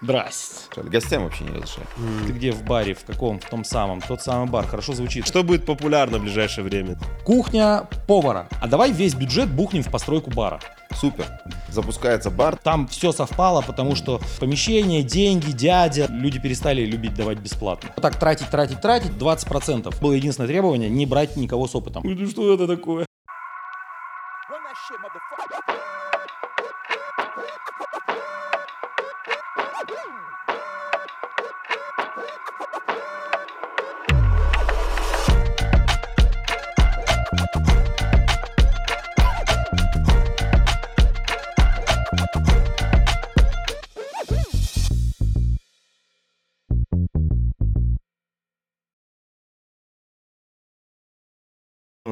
Здрасте. Гостям вообще не разрешаю. Ты где в баре? В каком? В том самом. Тот самый бар. Хорошо звучит. Что будет популярно в ближайшее время? Кухня повара. А давай весь бюджет бухнем в постройку бара. Супер. Запускается бар. Там все совпало, потому что помещение, деньги, дядя. Люди перестали любить давать бесплатно. Вот так тратить, тратить, тратить. 20%. Было единственное требование не брать никого с опытом. Ну что это такое?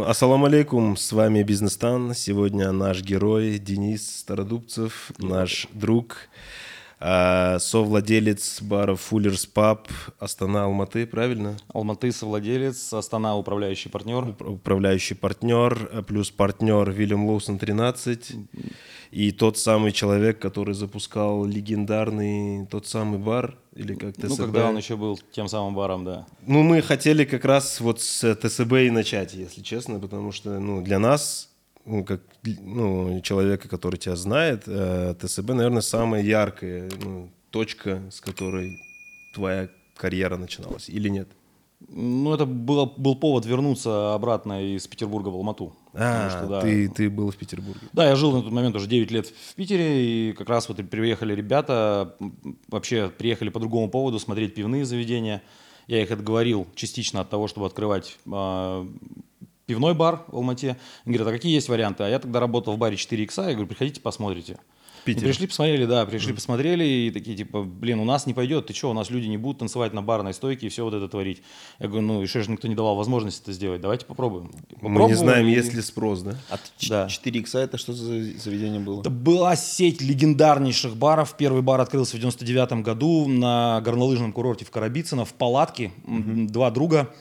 Ассаламу алейкум, с вами Бизнестан. Сегодня наш герой Денис Стародубцев, наш друг, э, совладелец бара Fuller's Pub Астана Алматы, правильно? Алматы совладелец, Астана управляющий партнер. Управляющий партнер, э, плюс партнер Вильям Лоусон 13. И тот самый человек, который запускал легендарный тот самый бар, или как ТСБ. Ну, когда он еще был тем самым баром, да. Ну, мы хотели как раз вот с ТСБ и начать, если честно, потому что, ну, для нас, ну, как ну, человека, который тебя знает, э, ТСБ, наверное, самая яркая ну, точка, с которой твоя карьера начиналась, или нет? Ну, это было, был повод вернуться обратно из Петербурга в Алмату. А, что, да, ты, ты был в Петербурге. Да, я жил на тот момент уже 9 лет в Питере, и как раз вот приехали ребята, вообще приехали по другому поводу смотреть пивные заведения. Я их отговорил частично от того, чтобы открывать э, пивной бар в Алмате. Они говорят, а какие есть варианты? А я тогда работал в баре 4 икса, я говорю, приходите, посмотрите. Питере. пришли, посмотрели, да, пришли, mm. посмотрели и такие, типа, блин, у нас не пойдет, ты что, у нас люди не будут танцевать на барной стойке и все вот это творить. Я говорю, ну, еще же никто не давал возможности это сделать, давайте попробуем. попробуем Мы не знаем, и... есть ли спрос, да? А да. 4 икса это что за заведение было? Это была сеть легендарнейших баров. Первый бар открылся в 99 году на горнолыжном курорте в Карабицыно, в палатке. Mm-hmm. Два друга,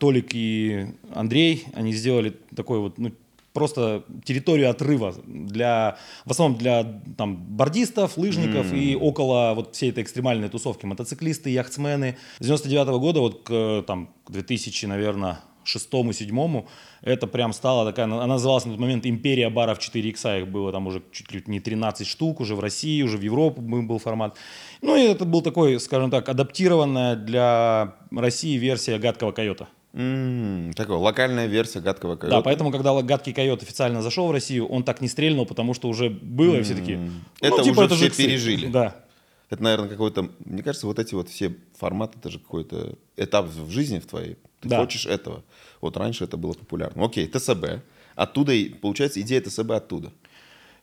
Толик и Андрей, они сделали такой вот, ну, просто территорию отрыва для, в основном для там, бордистов, лыжников mm. и около вот всей этой экстремальной тусовки. Мотоциклисты, яхтсмены. С 99 -го года вот к, там, к 2000, наверное, шестому, седьмому, это прям стала такая, она называлась на тот момент «Империя баров 4 икса», их было там уже чуть ли не 13 штук, уже в России, уже в Европу был формат. Ну и это был такой, скажем так, адаптированная для России версия «Гадкого койота». Mm, такая локальная версия гадкого койота. Да, поэтому, когда гадкий койот официально зашел в Россию, он так не стрельнул, потому что уже было, mm. и все такие. Ну, это типа, уже это все пережили. Да. Это, наверное, какой-то. Мне кажется, вот эти вот все форматы, это же какой-то этап в жизни в твоей. Ты да. хочешь этого. Вот раньше это было популярно. Окей, ТСБ. Оттуда, получается, идея ТСБ оттуда.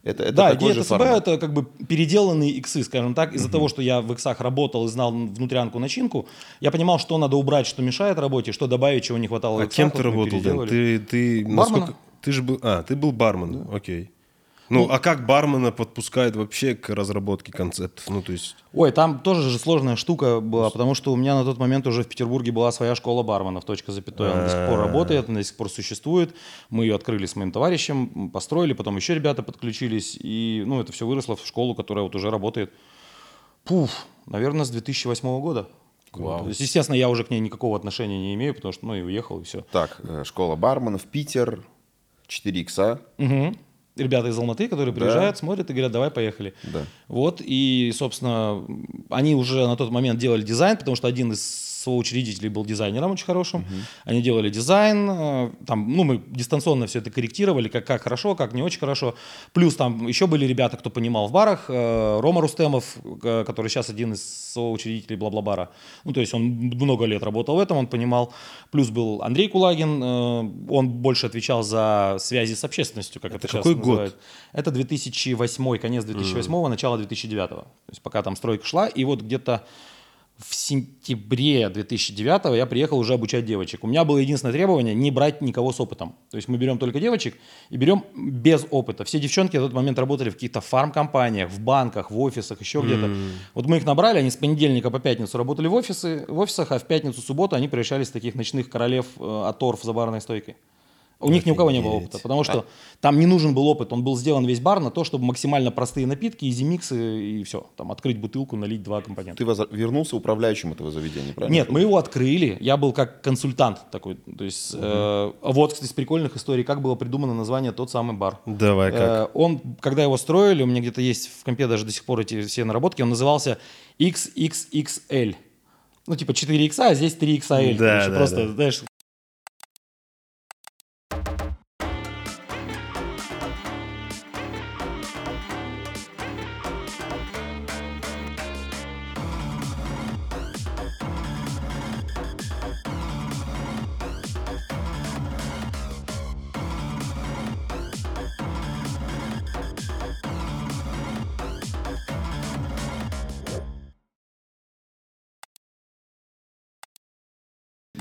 Это, это да, идея ТСБ формат. это как бы переделанные иксы, скажем так. Из-за угу. того, что я в иксах работал и знал внутрянку начинку, я понимал, что надо убрать, что мешает работе, что добавить, чего не хватало. А кем ты работал? Ты, ты, насколько... ты же был, а, ты был бармен, да. окей. Ну, ну, а как бармена подпускает вообще к разработке концептов? Ну, то есть... Ой, там тоже же сложная штука была, потому что у меня на тот момент уже в Петербурге была своя школа барменов, точка запятой. Она до сих пор а. работает, она до сих пор существует. Мы ее открыли с моим товарищем, построили, потом еще ребята подключились, и, ну, это все выросло в школу, которая вот уже работает, пуф, наверное, с 2008 года. Вау. То есть, естественно, я уже к ней никакого отношения не имею, потому что, ну, и уехал, и все. Так, э, школа барменов, Питер, 4 икса. Угу ребята из Алматы, которые приезжают, да. смотрят и говорят, давай поехали. Да. Вот, и, собственно, они уже на тот момент делали дизайн, потому что один из соучредителей был дизайнером очень хорошим. Угу. Они делали дизайн, э, там, ну, мы дистанционно все это корректировали, как, как хорошо, как не очень хорошо. Плюс там еще были ребята, кто понимал в барах. Э, Рома Рустемов, э, который сейчас один из соучредителей бла-бла-бара. Ну, то есть он много лет работал в этом, он понимал. Плюс был Андрей Кулагин, он больше отвечал за связи с общественностью, как это, это сейчас какой называют. год? Это 2008, конец 2008, mm. начало 2009. То есть пока там стройка шла, и вот где-то в сентябре 2009 я приехал уже обучать девочек. У меня было единственное требование не брать никого с опытом. То есть мы берем только девочек и берем без опыта. Все девчонки в тот момент работали в каких-то фармкомпаниях, в банках, в офисах, еще mm. где-то. Вот мы их набрали, они с понедельника по пятницу работали в, офисы, в офисах, а в пятницу, субботу они превращались в таких ночных королев э, от торф за барной стойкой. У них ни у кого не было Офигеть. опыта, потому что там не нужен был опыт. Он был сделан весь бар на то, чтобы максимально простые напитки, изи-миксы и все. Там открыть бутылку, налить два компонента. Ты воз- вернулся управляющим этого заведения, правильно? Нет, мы его открыли. Я был как консультант такой. То есть, э, вот, кстати, из прикольных историй, как было придумано название «Тот самый бар». Давай, как? Э, он, когда его строили, у меня где-то есть в компе даже до сих пор эти все наработки, он назывался XXXL. Ну, типа 4 икса, а здесь 3 XL. Да, да, просто, да. знаешь,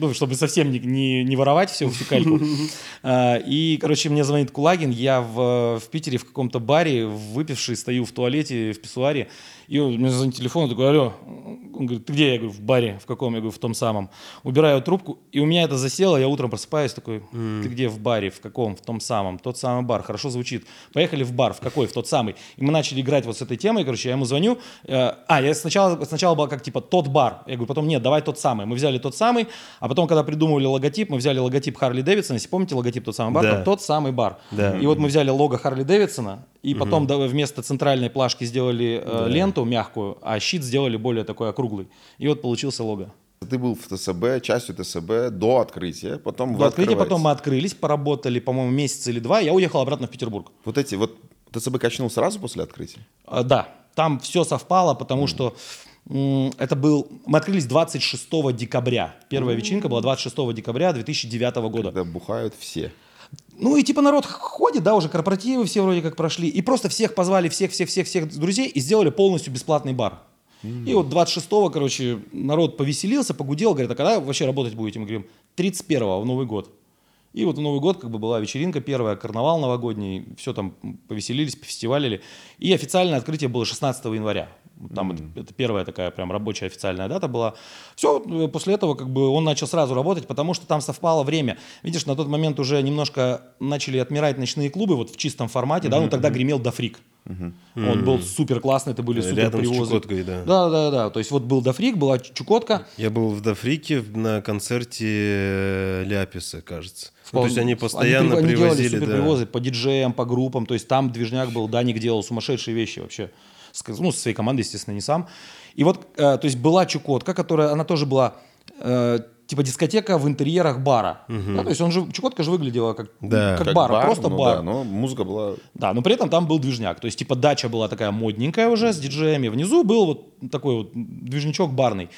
ну, чтобы совсем не, не, не воровать всю фекальку. А, И, короче, мне звонит Кулагин, я в, в Питере в каком-то баре, выпивший, стою в туалете, в писсуаре, и он мне звонит телефон, такой, алло, он говорит, ты где? Я говорю, в баре, в каком? Я говорю, в том самом. Убираю трубку, и у меня это засело, я утром просыпаюсь, такой, ты где в баре, в каком? В том самом, тот самый бар, хорошо звучит. Поехали в бар, в какой? В тот самый. И мы начали играть вот с этой темой, короче, я ему звоню, э, а, я сначала, сначала было как типа тот бар, я говорю, потом нет, давай тот самый. Мы взяли тот самый, а потом, когда придумывали логотип, мы взяли логотип Харли Дэвидсона, если помните логотип тот самый бар, Да. тот самый бар. Да. И вот мы взяли лого Харли Дэвидсона, и потом да, вместо центральной плашки сделали э, ленту мягкую, а щит сделали более такой округлый. И вот получился лого. Ты был в ТСБ, частью ТСБ до открытия, потом До открытия потом мы открылись, поработали, по-моему, месяц или два, я уехал обратно в Петербург. Вот эти, вот ТСБ качнул сразу после открытия? А, Да, там все совпало, потому что м, это был... Мы открылись 26 декабря. Первая вечеринка была 26 декабря 2009 года. Когда бухают все. Ну и типа народ ходит, да, уже корпоративы все вроде как прошли. И просто всех позвали, всех-всех-всех-всех друзей и сделали полностью бесплатный бар. И вот 26-го, короче, народ повеселился, погудел, говорит, а когда вообще работать будете? Мы говорим, 31-го, в Новый год. И вот в Новый год как бы была вечеринка первая, карнавал новогодний, все там повеселились, пофестивалили. И официальное открытие было 16 января. Там это, это первая такая прям рабочая официальная дата была. Все, после этого как бы он начал сразу работать, потому что там совпало время. Видишь, на тот момент уже немножко начали отмирать ночные клубы вот в чистом формате, да, ну тогда гремел Дофрик. Он был супер классный, это были супер Рядом с. Чукоткой, да. Да, да, да. То есть вот был Дофрик, была Чукотка. Я был в Дофрике на концерте э, Ляписа, кажется. Ну, то есть они постоянно они, при- они привозили, делали супер да. привозы по диджеям, по группам. То есть там движняк был, Даник делал сумасшедшие вещи вообще. Ну, со своей командой, естественно, не сам. И вот, э, то есть была Чукотка, которая, она тоже была э, типа дискотека в интерьерах бара. Да, то есть он же, Чукотка же выглядела как, Да. как, Как бар, просто ну бар. Да, но музыка была... Да, но при этом там был движняк. То есть, типа, дача была такая модненькая уже с диджеями. Внизу был вот такой вот движничок барный.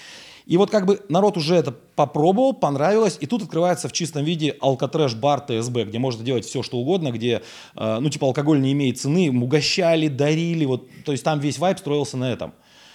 И вот как бы народ уже это попробовал, понравилось, и тут открывается в чистом виде алкотрэш-бар ТСБ, где можно делать все, что угодно, где, э, ну, типа, алкоголь не имеет цены, угощали, дарили, вот, то есть там весь вайб строился на этом.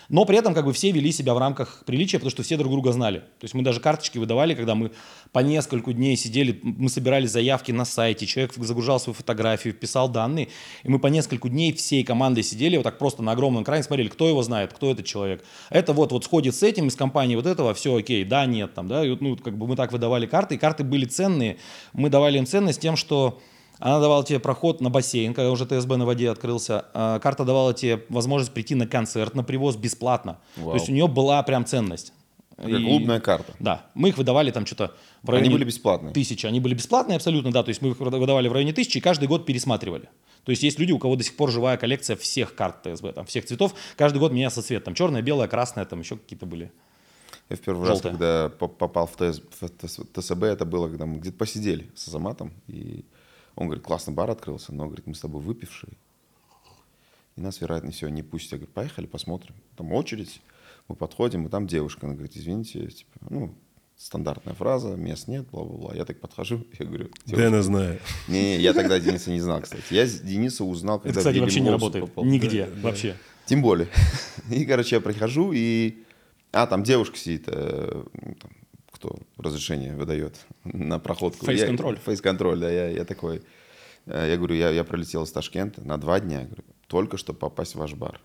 Но при этом как бы все вели себя в рамках приличия, потому что все друг друга знали. То есть мы даже карточки выдавали, когда мы по нескольку дней сидели, мы собирали заявки на сайте, человек загружал свою фотографию, писал данные, и мы по нескольку дней всей командой сидели вот так просто на огромном экране, смотрели, кто его знает, кто этот человек. Это вот, вот сходит с этим, из компании вот этого, все окей, да, нет, там, да, и ну, как бы мы так выдавали карты, и карты были ценные. Мы давали им ценность тем, что она давала тебе проход на бассейн, когда уже ТСБ на воде открылся. А, Карта давала тебе возможность прийти на концерт, на привоз бесплатно. Вау. То есть у нее была прям ценность. Как И- клубная карта. Да, мы их выдавали там что-то в Они районе были бесплатные. тысячи. Они были бесплатные абсолютно, да. То есть мы их выдавали в районе тысячи и каждый год пересматривали. То есть есть люди, у кого до сих пор живая коллекция всех карт ТСБ, там, всех цветов. Каждый год менялся цвет. Там черная, белая, красная, там еще какие-то были. Я в первый раз, Желтая. когда по- попал в, ТС в ТС ТСБ, это было, когда мы где-то посидели с Азаматом, и он говорит, классный бар открылся, но, говорит, мы с тобой выпившие, и нас, вероятно, всего не пустят. Я говорю, поехали, посмотрим. Там очередь, мы подходим, и там девушка, она говорит, извините, типа, ну, стандартная фраза, мест нет, бла-бла-бла. Я так подхожу, я говорю, девушка, Дэна знаю. не, я тогда Дениса не знал, кстати. Я Дениса узнал, когда Это, кстати, вообще не работает. попал. Нигде вообще. Тем более. И, короче, я прихожу, и... А, там девушка сидит, э, ну, там, кто разрешение выдает на проходку. Фейс-контроль. Фейс-контроль, да. Я, я такой... э, Я говорю, я, я пролетел из Ташкента на два дня, говорю, только чтобы попасть в ваш бар.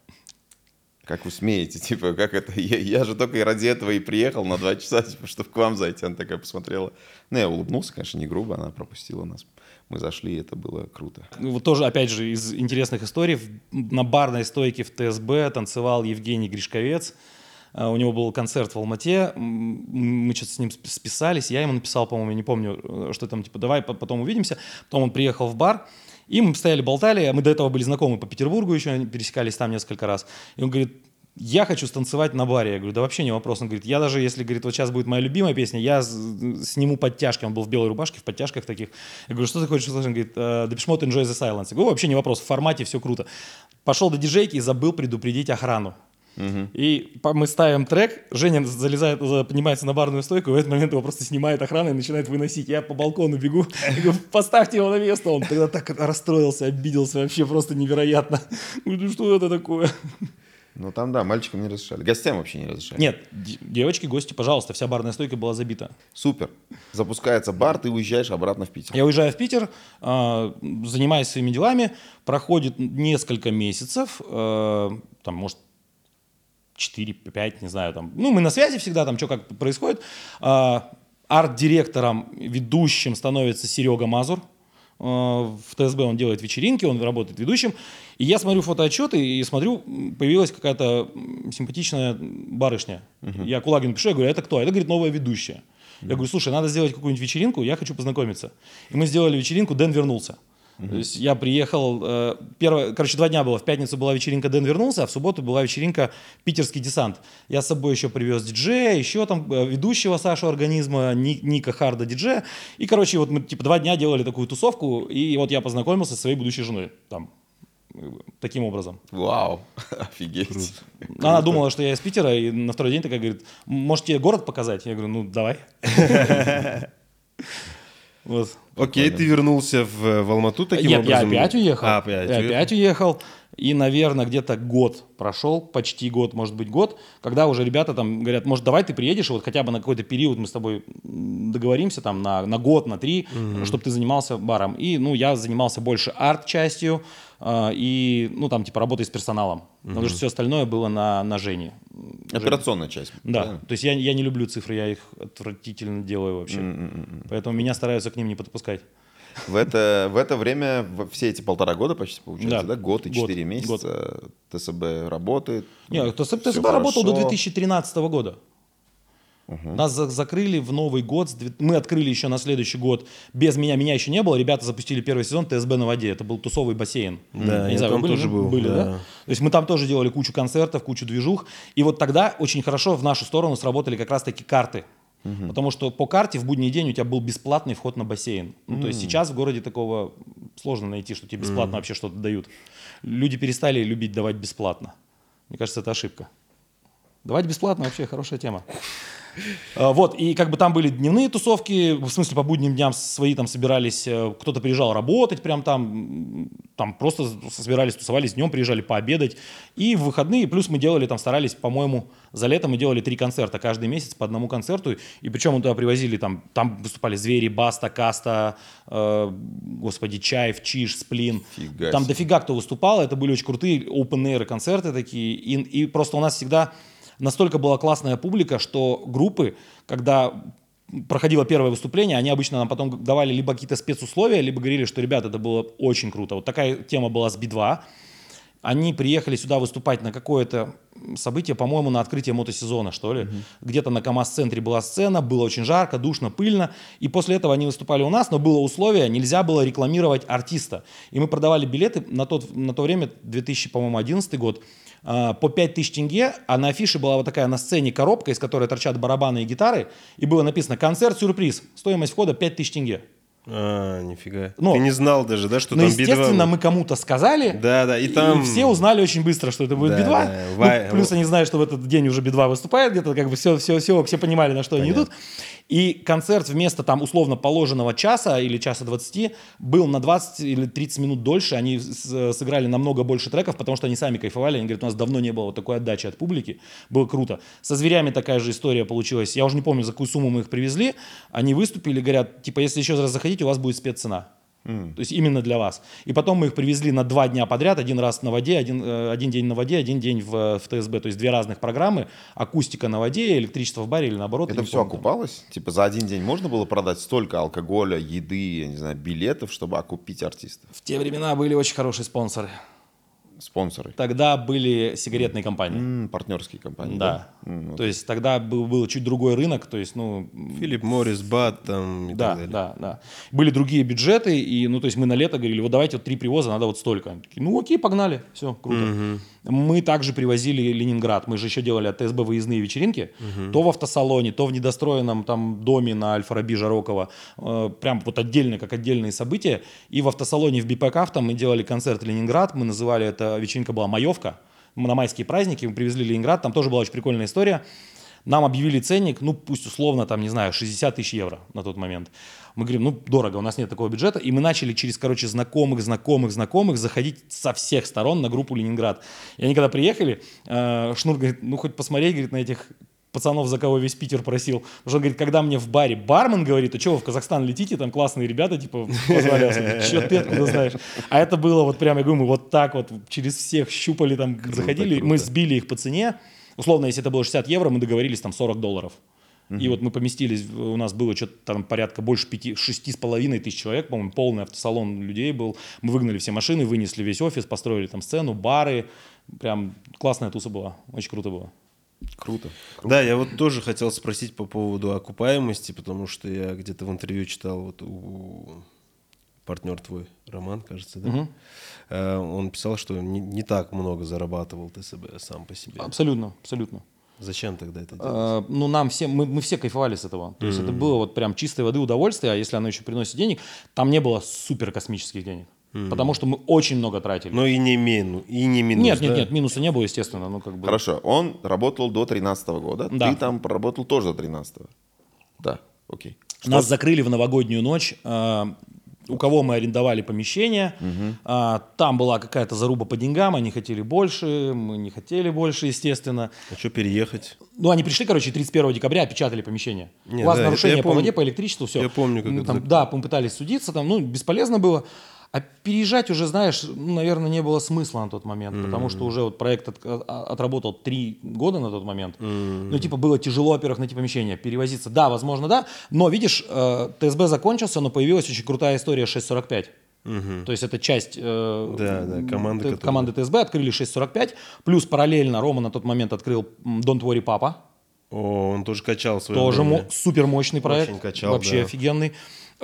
Как вы смеете, типа, как это? Я, я же только и ради этого и приехал на два часа, типа, чтобы к вам зайти. Она такая посмотрела. Ну, я улыбнулся, конечно, не грубо, она пропустила нас. Мы зашли, и это было круто. Ну, Вот тоже, опять же, из интересных историй. На барной стойке в ТСБ танцевал Евгений Гришковец. А, У него был концерт в Алмате. Мы что-то с ним сп- списались. Я ему написал, по-моему, я не помню, э, что там, типа, давай по- потом увидимся. Потом он приехал в бар. И мы стояли, болтали. Мы до этого были знакомы по Петербургу еще, пересекались там несколько раз. И он говорит, я хочу станцевать на баре. Я говорю, да вообще не вопрос. Он говорит, я даже, если, говорит, вот сейчас будет моя любимая песня, я сниму подтяжки. Он был в белой рубашке, в подтяжках таких. Я говорю, что ты хочешь услышать? Он говорит, «Э, Depeche Mode Enjoy the Silence. Я говорю, вообще не вопрос, в формате все круто. Пошел до диджейки и забыл предупредить охрану. И мы ставим трек, Женя залезает, за- поднимается на барную стойку, и в этот момент его просто снимает охрана и начинает выносить. Я по балкону бегу, говорю, поставьте его на место. Он тогда так расстроился, обиделся, вообще просто невероятно. Ну что это такое? Ну, там, да, мальчикам не разрешали. Гостям вообще не разрешали. Нет, девочки, гости, пожалуйста, вся барная стойка была забита. Супер. Запускается бар, ты уезжаешь обратно в Питер. Я уезжаю в Питер, а, занимаюсь своими делами, проходит несколько месяцев, э, там, может, 4-5, не знаю, там, ну, мы на связи всегда, там, что как происходит. А, Арт-директором, ведущим становится Серега Мазур. А, В ТСБ он делает вечеринки, он работает ведущим. И я смотрю фотоотчеты и смотрю, появилась какая-то симпатичная барышня. Я Кулагину пишу, я говорю, это кто? Это, говорит, новая ведущая. Я говорю, слушай, надо сделать какую-нибудь вечеринку, я хочу познакомиться. И мы сделали вечеринку, Дэн вернулся. То есть я приехал, э, первое, короче, два дня было. В пятницу была вечеринка «Дэн вернулся», а в субботу была вечеринка «Питерский десант». Я с собой еще привез диджея, еще там э, ведущего Сашу Организма, Ни- Ника Харда диджея. И, короче, вот мы типа два дня делали такую тусовку, и вот я познакомился со своей будущей женой там, таким образом. Вау, офигеть. Она думала, что я из Питера, и на второй день такая говорит, может тебе город показать? Я говорю, ну давай. Вот. Окей, ты вернулся в, в Алмату таким Нет, я образом? опять уехал. А, опять я уехал. опять уехал. И, наверное, где-то год прошел, почти год, может быть, год, когда уже ребята там говорят, может, давай ты приедешь, вот хотя бы на какой-то период мы с тобой договоримся, там, на, на год, на три, чтобы ты занимался баром. И, ну, я занимался больше арт-частью и, ну, там, типа, работой с персоналом. Потому что все остальное было на, на Жене. Операционная часть. Да, правильно? то есть я, я не люблю цифры, я их отвратительно делаю вообще. Поэтому меня стараются к ним не подпускать. В это, в это время, все эти полтора года почти получается, Да. да? Год и Год. четыре месяца ТСБ работает. Не, ТСБ всё работал до хорошо. 2013 года. Нас за- закрыли в Новый год. Мы открыли еще на следующий год. Без меня, меня еще не было. Ребята запустили первый сезон ТСБ на воде. Это был тусовый бассейн. Да, не я знаю, там были, тоже был, Были, да. да? То есть мы там тоже делали кучу концертов, кучу движух. И вот тогда очень хорошо в нашу сторону сработали как раз-таки карты. Потому что по карте в будний день у тебя был бесплатный вход на бассейн. Ну, то есть сейчас в городе такого сложно найти, что тебе бесплатно вообще что-то дают. Люди перестали любить давать бесплатно. Мне кажется, это ошибка. Давать бесплатно вообще хорошая тема. А, Вот, и как бы там были дневные тусовки, в смысле по будним дням свои там собирались, э, кто-то приезжал работать прям там, там просто собирались, тусовались днем, приезжали пообедать. И в выходные, плюс мы делали там, старались, по-моему, за лето мы делали три концерта каждый месяц по одному концерту. И причем мы туда привозили, там, там выступали Звери, Баста, Каста, э, господи, Чаев, Чиш, Сплин. Фига Там себе. дофига кто выступал, это были очень крутые open-air концерты такие. И, и просто у нас всегда настолько была классная публика, что группы, когда проходило первое выступление, они обычно нам потом давали либо какие-то спецусловия, либо говорили, что, ребята, это было очень круто. Вот такая тема была с Би-2. Они приехали сюда выступать на какое-то событие, по-моему, на открытие мотосезона, что ли. Где-то на КАМАЗ-центре была сцена, было очень жарко, душно, пыльно. И после этого они выступали у нас, но было условие, нельзя было рекламировать артиста. И мы продавали билеты на, тот, на то время, 2000, по-моему, 11 год, по 5000 тенге, а на афише была вот такая на сцене коробка, из которой торчат барабаны и гитары, и было написано «Концерт-сюрприз», стоимость входа 5000 тенге. А, нифига. Ну, Ты не знал даже, да, что Но, там Би-2 естественно, мы кому-то сказали, Да, да, и там... все узнали очень быстро, что это будет Да, Би-2. да, Ну, Вай- плюс они знают, что в этот день уже Би-2 выступает где-то, как бы все, все, все, все понимали, на что они идут. И концерт вместо там условно положенного часа или часа 20 был на 20 или 30 минут дольше. Они сыграли намного больше треков, потому что они сами кайфовали. Они говорят, у нас давно не было вот такой отдачи от публики. Было круто. Со зверями такая же история получилась. Я уже не помню, за какую сумму мы их привезли. Они выступили, говорят, типа, если еще раз заходите, у вас будет спеццена. То есть именно для вас. И потом мы их привезли на два дня подряд, один раз на воде, один, э, один день на воде, один день в, в ТСБ. То есть две разных программы, акустика на воде, электричество в баре или наоборот. Это все помню. окупалось? Типа за один день можно было продать столько алкоголя, еды, я не знаю, билетов, чтобы окупить артистов? В те времена были очень хорошие спонсоры. Спонсоры. Тогда были сигаретные компании. М, партнерские компании. Да. М, То есть тогда был, был чуть другой рынок, то есть, ну, Филипп Моррис, Бат там и да, так далее. да, да. Были другие бюджеты, и, ну, то есть мы на лето говорили, вот давайте вот три привоза, надо вот столько. Они такие, ну, окей, погнали, все, круто. Мы также привозили Ленинград, мы же еще делали от ТСБ выездные вечеринки, то в автосалоне, то в недостроенном там доме на Альфа-Раби Жарокова, э, прям вот отдельно, как отдельные события. И в автосалоне в БПК там мы делали концерт Ленинград, мы называли это, вечеринка была «Маевка», на майские праздники, мы привезли Ленинград, там тоже была очень прикольная история. Нам объявили ценник, ну пусть условно, там, не знаю, 60 тысяч евро на тот момент. Мы говорим, ну дорого, у нас нет такого бюджета. И мы начали через, короче, знакомых, знакомых, знакомых заходить со всех сторон на группу Ленинград. И они когда приехали, э, Шнур говорит, ну хоть посмотреть, говорит, на этих пацанов, за кого весь Питер просил. Потому что он говорит, когда мне в баре бармен говорит, а что вы в Казахстан летите, там классные ребята, типа, позвали, что ты откуда знаешь? А это было вот прям, я говорю, мы вот так вот через всех щупали, там, заходили, мы сбили их по цене. Условно, если это было 60 евро, мы договорились там 40 долларов. И вот мы поместились, у нас было что-то там порядка больше пяти, шести с половиной тысяч человек, по-моему, полный автосалон людей был. Мы выгнали все машины, вынесли весь офис, построили там сцену, бары. Прям классная туса была, очень круто было. Круто. Да, я вот тоже хотел спросить по поводу окупаемости, потому что я где-то в интервью читал вот у партнер твой, Роман, кажется, да? Э, Он писал, что не, не так много зарабатывал ТСБ сам по себе. Абсолютно, абсолютно. Зачем тогда это делать? Э, ну, нам все, мы, мы все кайфовали с этого. То есть это было вот прям чистой воды удовольствие, а если оно еще приносит денег, там не было супер космических денег. Потому что мы очень много тратили. Но и не мину, и не минус. нет, нет, да? нет, минуса не было, естественно. Ну, как бы... Хорошо, он работал до 13 года, Да. ты там проработал тоже до 13 Да, окей. Нас закрыли в новогоднюю ночь. э, У кого мы арендовали помещение, э, там была какая-то заруба по деньгам, они хотели больше, мы не хотели больше, естественно. А что переехать? Ну, они пришли, короче, 31 декабря, опечатали помещение. Не, У вас да, нарушение по помню. воде, по электричеству, все. Я помню, как это там, зак- Да, мы пытались судиться, там, ну, бесполезно было. А переезжать уже, знаешь, ну, наверное, не было смысла на тот момент, потому что уже вот проект от- а- отработал три года на тот момент. Ну, типа, было тяжело, во-первых, найти помещение, перевозиться. Да, возможно, да, но, видишь, э, ТСБ закончился, но появилась очень крутая история 645. То есть это часть э, Да, да, команды, т- команды ТСБ, открыли 645, плюс параллельно Рома на тот момент открыл Don't Worry Papa, О, он тоже качал свое тоже мо- супер мощный проект, Очень качал, вообще да. офигенный.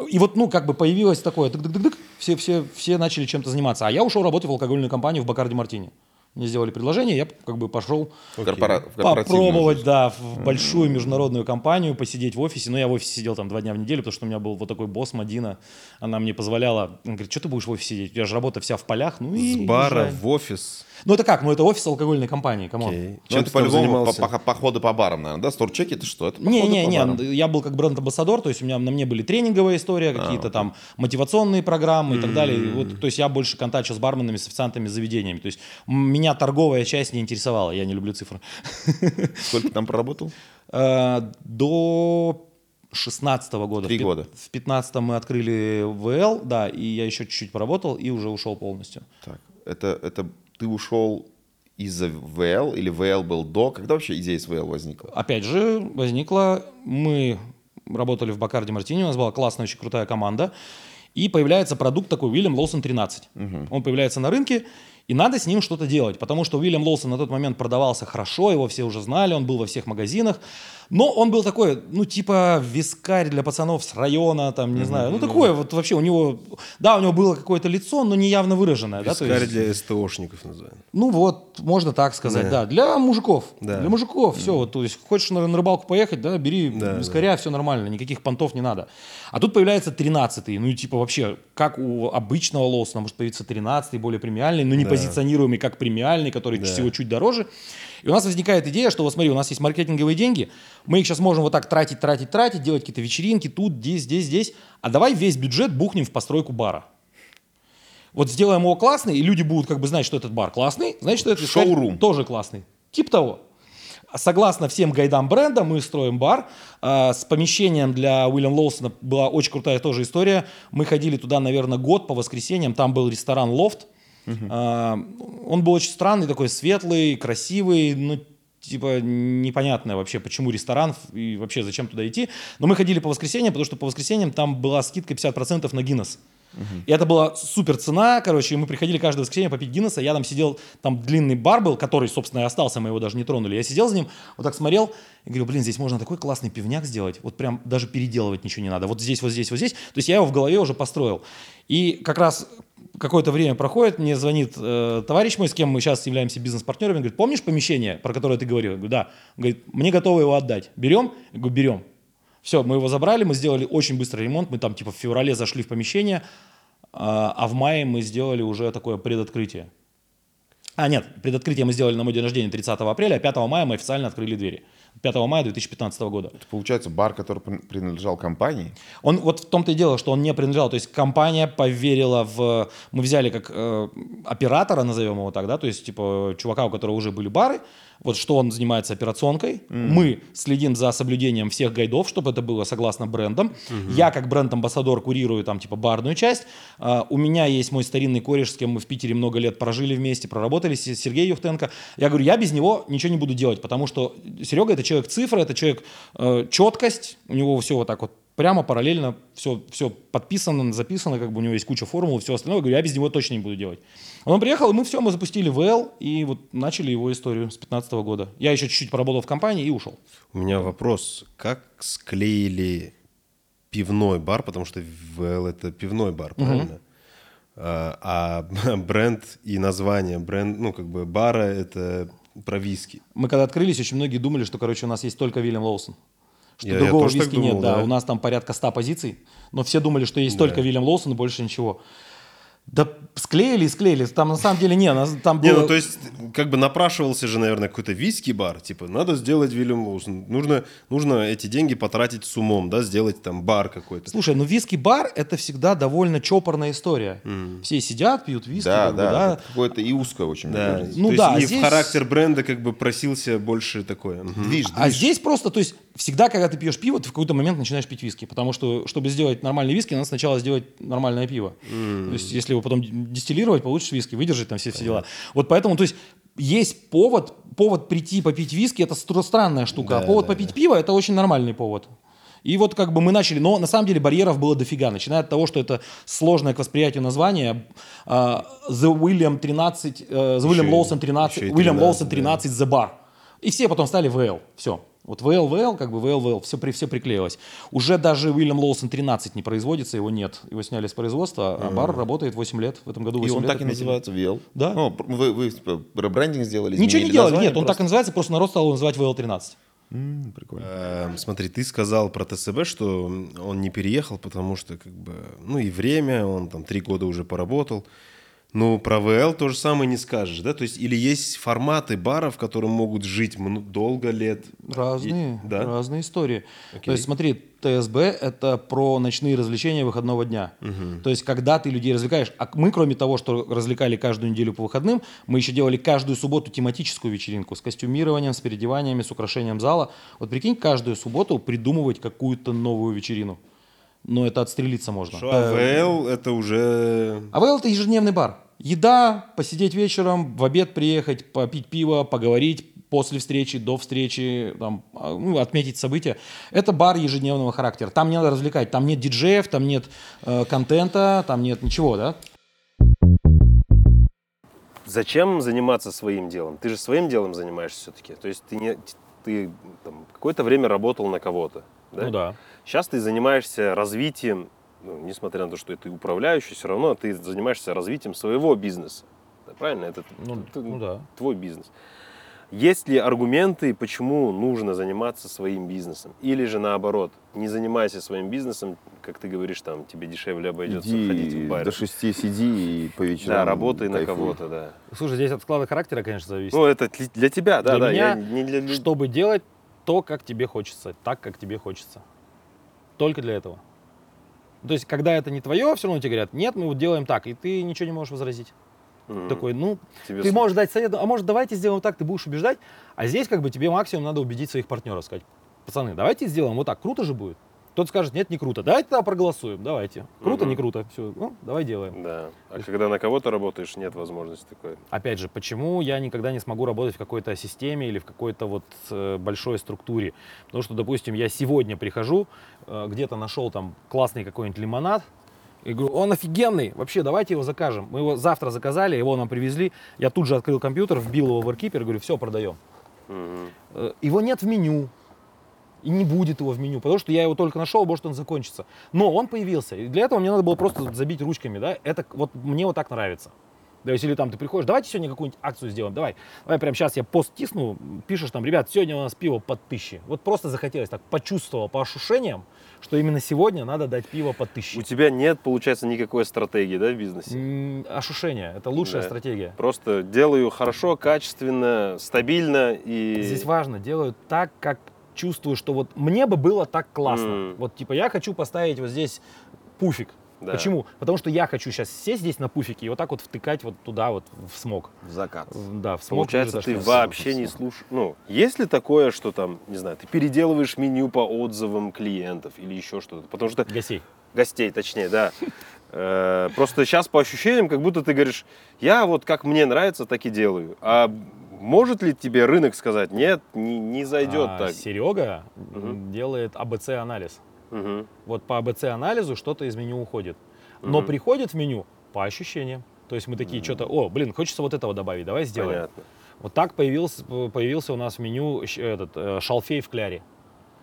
И вот, ну, как бы появилось такое, дык-дык-дык-дык, все, все, все начали чем-то заниматься. А я ушел работать в алкогольную компанию в Бакарди Мартини. Мне сделали предложение, я как бы пошел корпора- попробовать, да, в большую международную компанию, посидеть в офисе. Но я в офисе сидел там два дня в неделю, потому что у меня был вот такой босс Мадина. Она мне позволяла, он говорит, что ты будешь в офисе сидеть? У тебя же работа вся в полях. Ну и С бара езжай. в офис. Ну это как? Ну это офис алкогольной компании. Окей. Ну, Чем ты по-любому по- по- походы по барам, наверное, да? Сторчеки это что? Это Не, не, по не, барам. я был как бренд-амбассадор, то есть у меня на мне были тренинговая история, какие-то там мотивационные программы и так далее. Вот, то есть я больше контачил с барменами, с официантами, с заведениями. То есть м, меня торговая часть не интересовала, я не люблю цифры. Сколько там проработал? Э, До 16 года. Три года. В 15 мы открыли ВЛ, да, и я еще чуть-чуть поработал и уже ушел полностью. Так, это, это ты ушел из-за ВЛ или ВЛ был до? Когда вообще идея с ВЛ возникла? Опять же, возникла, мы работали в Бакарде Мартини, у нас была классная, очень крутая команда, и появляется продукт такой William Lawson 13. Он появляется на рынке, и надо с ним что-то делать, потому что Уильям Лоусон на тот момент продавался хорошо, его все уже знали, он был во всех магазинах, но он был такой, ну, типа вискарь для пацанов с района, там, не знаю, ну, такое вот вообще у него, да, у него было какое-то лицо, но не явно выраженное, да, Вискарь есть- для СТОшников называем. ну вот, можно так сказать, да. Для мужиков. Да. Для мужиков все. Вот, то есть хочешь на, на рыбалку поехать, да, бери Да, вискаря, все нормально, никаких понтов не надо. А тут появляется 13-й. Ну и типа вообще, как у обычного Лоусона может появиться 13-й, более премиальный, но не Да. позиционируемый как премиальный, который Да. всего чуть дороже. И у нас возникает идея, что вот смотри, у нас есть маркетинговые деньги, мы их сейчас можем вот так тратить, тратить, тратить, делать какие-то вечеринки тут, здесь, здесь, здесь. А давай весь бюджет бухнем в постройку бара. Вот сделаем его классный, и люди будут как бы знать, что этот бар классный, значит, что этот Шоурум. тоже классный. Тип того. согласно всем гайдам бренда, мы строим бар. А, с помещением для Уильям Лоусона была очень крутая тоже история. Мы ходили туда, наверное, год по воскресеньям. Там был ресторан «Лофт». А, он был очень странный, такой светлый, красивый, ну, типа непонятное вообще, почему ресторан и вообще зачем туда идти. Но мы ходили по воскресеньям, потому что по воскресеньям там была скидка 50% на Гиннес. И это была супер цена, короче, и мы приходили каждое воскресенье попить Гиннесса, я там сидел, там длинный бар был, который, собственно, и остался, мы его даже не тронули. Я сидел за ним, вот так смотрел, и говорю, блин, здесь можно такой классный пивняк сделать, вот прям даже переделывать ничего не надо, вот здесь, вот здесь, вот здесь. То есть я его в голове уже построил. И как раз какое-то время проходит, мне звонит э, товарищ мой, с кем мы сейчас являемся бизнес-партнерами, говорит, помнишь помещение, про которое ты говорил? Я говорю, да. Он говорит, мне готовы его отдать. Берем? Я говорю, берем. Все, мы его забрали, мы сделали очень быстрый ремонт, мы там типа в феврале зашли в помещение, а, а в мае мы сделали уже такое предоткрытие. А, нет, предоткрытие мы сделали на мой день рождения 30 апреля, а 5 мая мы официально открыли двери. 5 мая 2015 года. Это получается бар, который принадлежал компании? Он вот в том-то и дело, что он не принадлежал. То есть компания поверила в... Мы взяли как э, оператора, назовем его так, да, то есть типа чувака, у которого уже были бары, вот что он занимается операционкой. Mm. Мы следим за соблюдением всех гайдов, чтобы это было согласно брендам. Mm-hmm. Я как бренд-амбассадор курирую там типа барную часть. Uh, у меня есть мой старинный кореш, с кем мы в Питере много лет прожили вместе, проработали, Сергей Юхтенко. Я говорю, я без него ничего не буду делать, потому что Серега это человек цифры, это человек э, четкость, у него все вот так вот прямо параллельно все, все подписано, записано, как бы у него есть куча формул, все остальное. Я говорю, я без него точно не буду делать. Он приехал, и мы все, мы запустили ВЛ, и вот начали его историю с 15 года. Я еще чуть-чуть поработал в компании и ушел. У меня вопрос. Как склеили пивной бар, потому что ВЛ это пивной бар, правильно? Угу. А, а бренд и название бренд, ну, как бы бара это про виски. Мы когда открылись, очень многие думали, что, короче, у нас есть только Вильям Лоусон. Что я, другого я виски думал, нет, да. да. У нас там порядка 100 позиций, но все думали, что есть да. только Вильям Лоусон и больше ничего. Да склеили склеили. Там на самом деле не, там было... Не, ну то есть как бы напрашивался же, наверное, какой-то виски-бар. Типа, надо сделать Вильям Лоусон. Нужно, нужно эти деньги потратить с умом, да, сделать там бар какой-то. Слушай, ну виски-бар это всегда довольно чопорная история. Mm. Все сидят, пьют виски. Да, да. Бы, да. Какое-то и узкое очень. Да. Ну то да. Есть, здесь... И в характер бренда как бы просился больше такое. Движ, движ. А здесь просто, то есть всегда, когда ты пьешь пиво, ты в какой-то момент начинаешь пить виски. Потому что, чтобы сделать нормальный виски, надо сначала сделать нормальное пиво. Mm. То есть если его потом дистиллировать, получишь виски, выдержать там все, все дела. Вот поэтому, то есть, есть повод, повод прийти попить виски, это странная штука, да, а повод да, попить да. пиво, это очень нормальный повод. И вот как бы мы начали, но на самом деле барьеров было дофига, начиная от того, что это сложное к восприятию название, uh, The William 13, uh, The William Lawson 13, William Lawson 13 The Bar. И все потом стали VL, все. Вот ВЛ, ВЛ, как бы ВЛ, ВЛ, все, при, все приклеилось. Уже даже Уильям Лоусон 13 не производится, его нет. Его сняли с производства, а бар работает 8 лет. В этом году 8 и он лет так и называется ВЛ? Да. Ну, вы, вы ребрендинг сделали? Ничего не делали, нет, он просто? так и называется, просто народ стал его называть ВЛ-13. Mm, прикольно. Э, смотри, ты сказал про ТСБ, что он не переехал, потому что как бы, ну и время, он там три года уже поработал. Ну, про ВЛ то же самое не скажешь, да? То есть, или есть форматы баров, которые могут жить долго лет? Разные, и, да? разные истории. Окей. То есть, смотри, ТСБ – это про ночные развлечения выходного дня. Угу. То есть, когда ты людей развлекаешь. А мы, кроме того, что развлекали каждую неделю по выходным, мы еще делали каждую субботу тематическую вечеринку с костюмированием, с переодеваниями, с украшением зала. Вот прикинь, каждую субботу придумывать какую-то новую вечерину но это отстрелиться можно. Что, АВЛ это уже... АВЛ это ежедневный бар. Еда, посидеть вечером, в обед приехать, попить пиво, поговорить после встречи, до встречи, там, а, ну, отметить события. Это бар ежедневного характера. Там не надо развлекать, там нет диджеев, там нет э, контента, там нет ничего, да? Зачем заниматься своим делом? Ты же своим делом занимаешься все-таки. То есть ты, не, ты там, какое-то время работал на кого-то. Да? Ну да. Сейчас ты занимаешься развитием, ну, несмотря на то, что ты управляющий, все равно ты занимаешься развитием своего бизнеса. Правильно? Это, ну, это ну, да. твой бизнес. Есть ли аргументы, почему нужно заниматься своим бизнесом? Или же наоборот, не занимайся своим бизнесом, как ты говоришь, там тебе дешевле обойдется Иди ходить в бар. До шести сиди и по вечерам. Да, работай кайфуй. на кого-то, да. Слушай, здесь от склада характера, конечно, зависит. Ну, это для тебя, да, для да. Меня, я не для... Чтобы делать то, как тебе хочется, так, как тебе хочется. Только для этого. То есть, когда это не твое, все равно тебе говорят, нет, мы вот делаем так, и ты ничего не можешь возразить. Такой, ну, Тебе ты с- можешь дать совет, а может давайте сделаем так, ты будешь убеждать, а здесь как бы тебе максимум надо убедить своих партнеров, сказать, пацаны, давайте сделаем вот так, круто же будет. Тот скажет, нет, не круто. Давайте тогда проголосуем, давайте. Круто, Мгм. не круто, все, ну, давай делаем. Да. А когда на кого-то работаешь, нет возможности такой. Опять же, почему я никогда не смогу работать в какой-то системе или в какой-то вот э, большой структуре? Потому что, допустим, я сегодня прихожу, где-то нашел там классный какой-нибудь лимонад, и говорю, он офигенный, вообще давайте его закажем. Мы его завтра заказали, его нам привезли. Я тут же открыл компьютер, вбил его в AirKeeper, говорю, все, продаем. Э, Его нет в меню. И не будет его в меню, потому что я его только нашел, может он закончится. Но он появился. И для этого мне надо было просто забить ручками, да. Это вот мне вот так нравится. Да, если там ты приходишь, давайте сегодня какую-нибудь акцию сделаем, давай. Давай прямо сейчас я пост тисну, пишешь там, ребят, сегодня у нас пиво под тысячи. Вот просто захотелось, так почувствовал по ощущениям, что именно сегодня надо дать пиво под У тысячи. тебя нет, получается, никакой стратегии, да, в бизнесе? М, Ощущение, это лучшая Да. стратегия. Просто делаю хорошо, качественно, стабильно и... Здесь важно, делают так, как чувствую, что вот мне бы было так классно. М. Вот типа я хочу поставить вот здесь пуфик. Да. Почему? Потому что я хочу сейчас сесть здесь на пуфике и вот так вот втыкать вот туда вот в смог. В закат. Да, в смог. Получается, ты вообще не слушаешь. Ну, есть ли такое, что там, не знаю, ты переделываешь меню по отзывам клиентов или еще что-то? Потому что Гостей. гостей, точнее, да. Э, Просто сейчас по ощущениям, как будто ты говоришь, я вот как мне нравится, так и делаю. А может ли тебе рынок сказать, нет, не, не зайдет А так? Серега Мгм. делает АБЦ-анализ. Мгм. Вот по АБЦ-анализу что-то из меню уходит. Но Мгм. приходит в меню по ощущениям. То есть мы такие что-то, о, блин, хочется вот этого добавить, давай сделаем. Понятно. Вот так появился, появился у нас в меню этот, э, шалфей в кляре.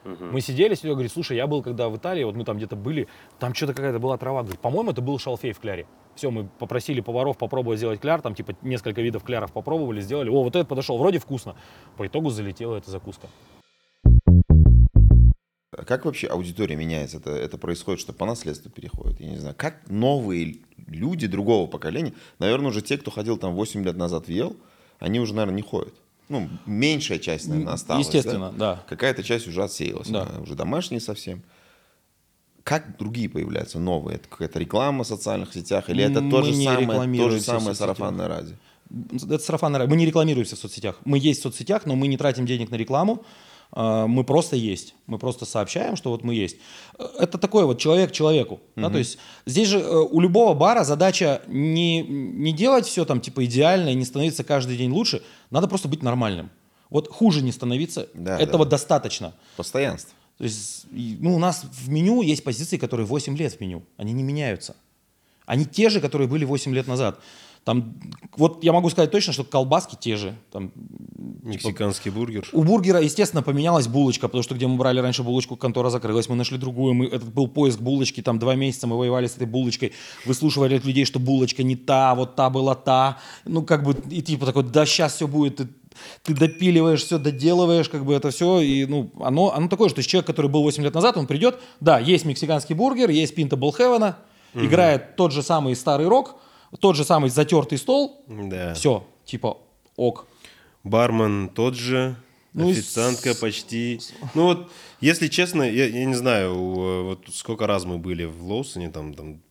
Мгм. Мы сидели, Серега говорит, слушай, я был когда в Италии, вот мы там где-то были, там что-то какая-то была трава. Говорит, по-моему, это был шалфей в кляре. Все, мы попросили поваров попробовать сделать кляр, там типа несколько видов кляров попробовали, сделали. О, вот этот подошел, вроде вкусно. По итогу залетела эта закуска. А Как вообще аудитория меняется? Это, это происходит, что по наследству переходит? Я не знаю. Как новые люди другого поколения, наверное, уже те, кто ходил там 8 лет назад в ел, они уже, наверное, не ходят. Ну, меньшая часть, наверное, осталась. Естественно, да? да. Какая-то часть уже отсеялась. Да. она уже домашние совсем. Как другие появляются, новые? Это какая-то реклама в социальных сетях? Или это то Мы же не самое, то же самое сарафанное радио? Это сарафанное радио. Мы не рекламируемся в соцсетях. Мы есть в соцсетях, но мы не тратим денег на рекламу. А, Мы просто есть. Мы просто сообщаем, что вот мы есть. Э, Это такой вот человек человеку. да, то есть здесь же э, у любого бара задача не, не делать все там типа идеально и не становиться каждый день лучше. Надо просто быть нормальным. Вот хуже не становиться. Да, Этого да. достаточно. Постоянство. То есть, ну, у нас в меню есть позиции, которые 8 лет в меню. Они не меняются. Они те же, которые были 8 лет назад. Там, вот я могу сказать точно, что колбаски те же. Там, Мексиканский бургер. у бургера, естественно, поменялась булочка, потому что где мы брали раньше булочку, контора закрылась, мы нашли другую, мы, этот был поиск булочки, там два месяца мы воевали с этой булочкой, выслушивали от людей, что булочка не та, вот та была та, ну как бы, и типа такой, да сейчас все будет, ты, ты допиливаешь все, доделываешь, как бы это все, и ну, оно, оно такое, что человек, который был 8 лет назад, он придет, да, есть мексиканский бургер, есть пинта Болхевена, играет тот же самый старый рок, тот же самый затертый стол, Да. все, типа ок. Бармен тот же, Ну официантка с- почти. Ну вот, если честно, я, я не знаю, вот сколько раз мы были в Лоусоне там, там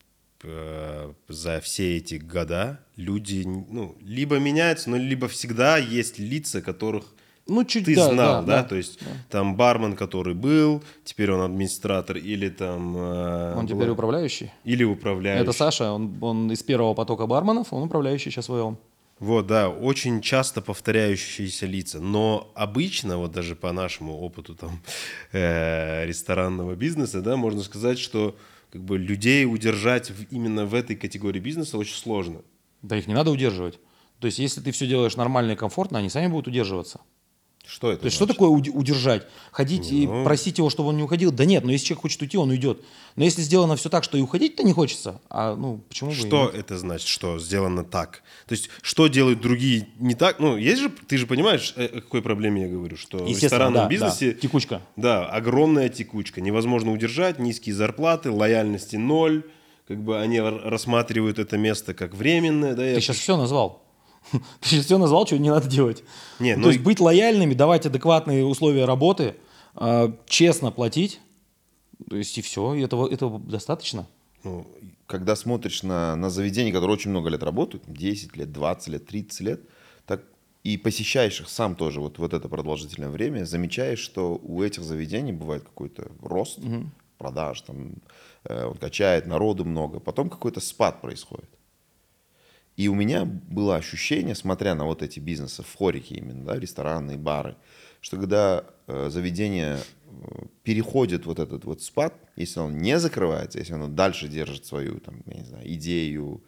э, за все эти года, люди, ну, либо меняются, но либо всегда есть лица, которых Ну, чуть ты да, знал, да, да, то есть там бармен, который был, теперь он администратор или там... э, Он была- теперь управляющий. Или управляющий. Это Саша, он, он из первого потока барменов, он управляющий сейчас ВЛ. Вот, да, очень часто повторяющиеся лица, но обычно, вот даже по нашему опыту там э, ресторанного бизнеса, да, можно сказать, что как бы людей удержать в- именно в этой категории бизнеса очень сложно. Да их не надо удерживать. То есть, если ты все делаешь нормально и комфортно, они сами будут удерживаться. Что это? То есть, что такое уд- удержать? Ходить и Ну. просить его, чтобы он не уходил? Да нет, но если человек хочет уйти, он уйдет. Но если сделано все так, что и уходить-то не хочется, а ну почему бы и Что нет? это значит, что сделано так? То есть, что делают другие не так? Ну, есть же, ты же понимаешь, э, о какой проблеме я говорю, что в ресторанном да, бизнесе да, текучка. Да, огромная текучка. Невозможно удержать, низкие зарплаты, лояльности ноль. Как бы они рассматривают это место как временное. Да, я Ты сейчас все назвал. Ты сейчас все назвал, чего не надо делать. Не, Ну, ну То есть быть лояльными, давать адекватные условия работы, э, честно платить, то есть и все, и этого, этого достаточно. ну, когда смотришь на, на заведения, которые очень много лет работают, 10 лет, 20 лет, 30 лет, так и посещаешь их сам тоже вот, вот это продолжительное время, замечаешь, что у этих заведений бывает какой-то рост продаж, там, э, он качает, народу много, потом какой-то спад происходит. И у меня было ощущение, смотря на вот эти бизнесы в хорике именно, да, рестораны, бары, что когда э, заведение э, переходит вот этот вот спад, если он не закрывается, если оно дальше держит свою, там, я не знаю, идею,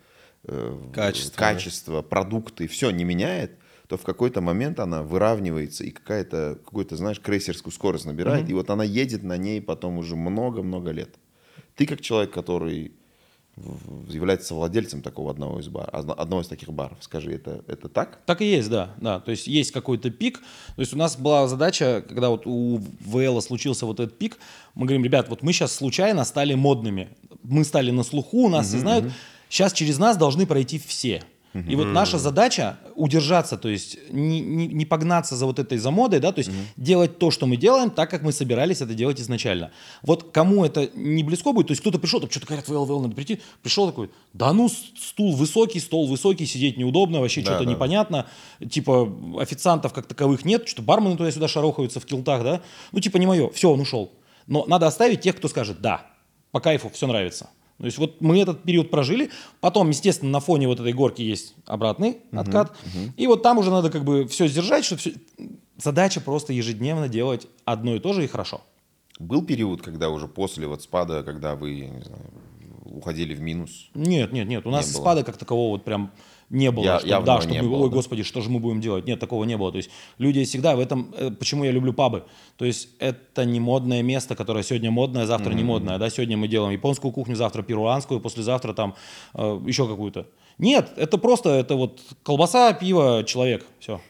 э, Качество, качество продукты, все не меняет, то в какой-то момент она выравнивается и какая-то, какую-то, знаешь, крейсерскую скорость набирает, и вот она едет на ней потом уже много-много лет. Ты как человек, который является владельцем такого одного из бар, одно- одного из таких баров, скажи, это, это так? Так и есть, да, да. То есть есть какой-то пик. То есть у нас была задача, когда вот у ВЛ случился вот этот пик, мы говорим, ребят, вот мы сейчас случайно стали модными. Мы стали на слуху, нас все знают. Сейчас через нас должны пройти все. И вот наша задача удержаться, то есть не, не- не погнаться за вот этой за модой, да, то есть делать то, что мы делаем, так, как мы собирались это делать изначально. Вот кому это не близко будет, то есть кто-то пришел, там что-то говорят, ВЛ, ВЛ, надо прийти, пришел такой, да ну, стул высокий, стол высокий, сидеть неудобно, вообще Да, что-то да. непонятно, типа официантов как таковых нет, что бармены туда-сюда шарохаются в килтах, да, ну типа не мое, все, он ушел. Но надо оставить тех, кто скажет, да, по кайфу, все нравится. То есть вот мы этот период прожили, потом, естественно, на фоне вот этой горки есть обратный откат, и вот там уже надо как бы все сдержать, что все... Задача просто ежедневно делать одно и то же и хорошо. Был период, когда уже после вот спада, когда вы, не знаю, уходили в минус? Нет, нет, нет, у нас Не спада как такового вот прям не было, Я- что, да, чтобы, было, ой, да? господи, что же мы будем делать? Нет, такого не было. То есть люди всегда в этом, э, почему я люблю пабы. То есть это не модное место, которое сегодня модное, завтра не модное. Да? Сегодня мы делаем японскую кухню, завтра перуанскую, послезавтра там э, еще какую-то. Нет, это просто, это вот колбаса, пиво, человек, все.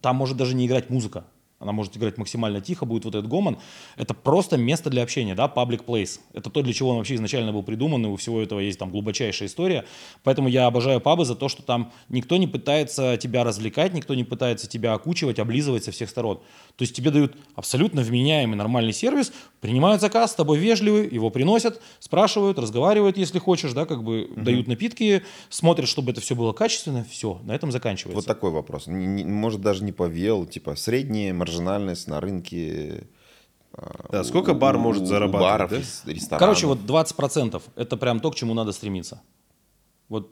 Там может даже не играть музыка. Она может играть максимально тихо, будет вот этот гомон. Это просто место для общения, да, public place. Это то, для чего он вообще изначально был придуман, и у всего этого есть там глубочайшая история. Поэтому я обожаю пабы за то, что там никто не пытается тебя развлекать, никто не пытается тебя окучивать, облизывать со всех сторон. То есть тебе дают абсолютно вменяемый нормальный сервис, принимают заказ, с тобой вежливы, его приносят, спрашивают, разговаривают, если хочешь, да, как бы дают напитки, смотрят, чтобы это все было качественно, все, на этом заканчивается. Вот такой вопрос. Может, даже не по ВЛ, типа средняя маржинальность на рынке. а, Да, сколько бар может у зарабатывать, баров, да? рес- ресторанов. Короче, вот 20% это прям то, к чему надо стремиться. Вот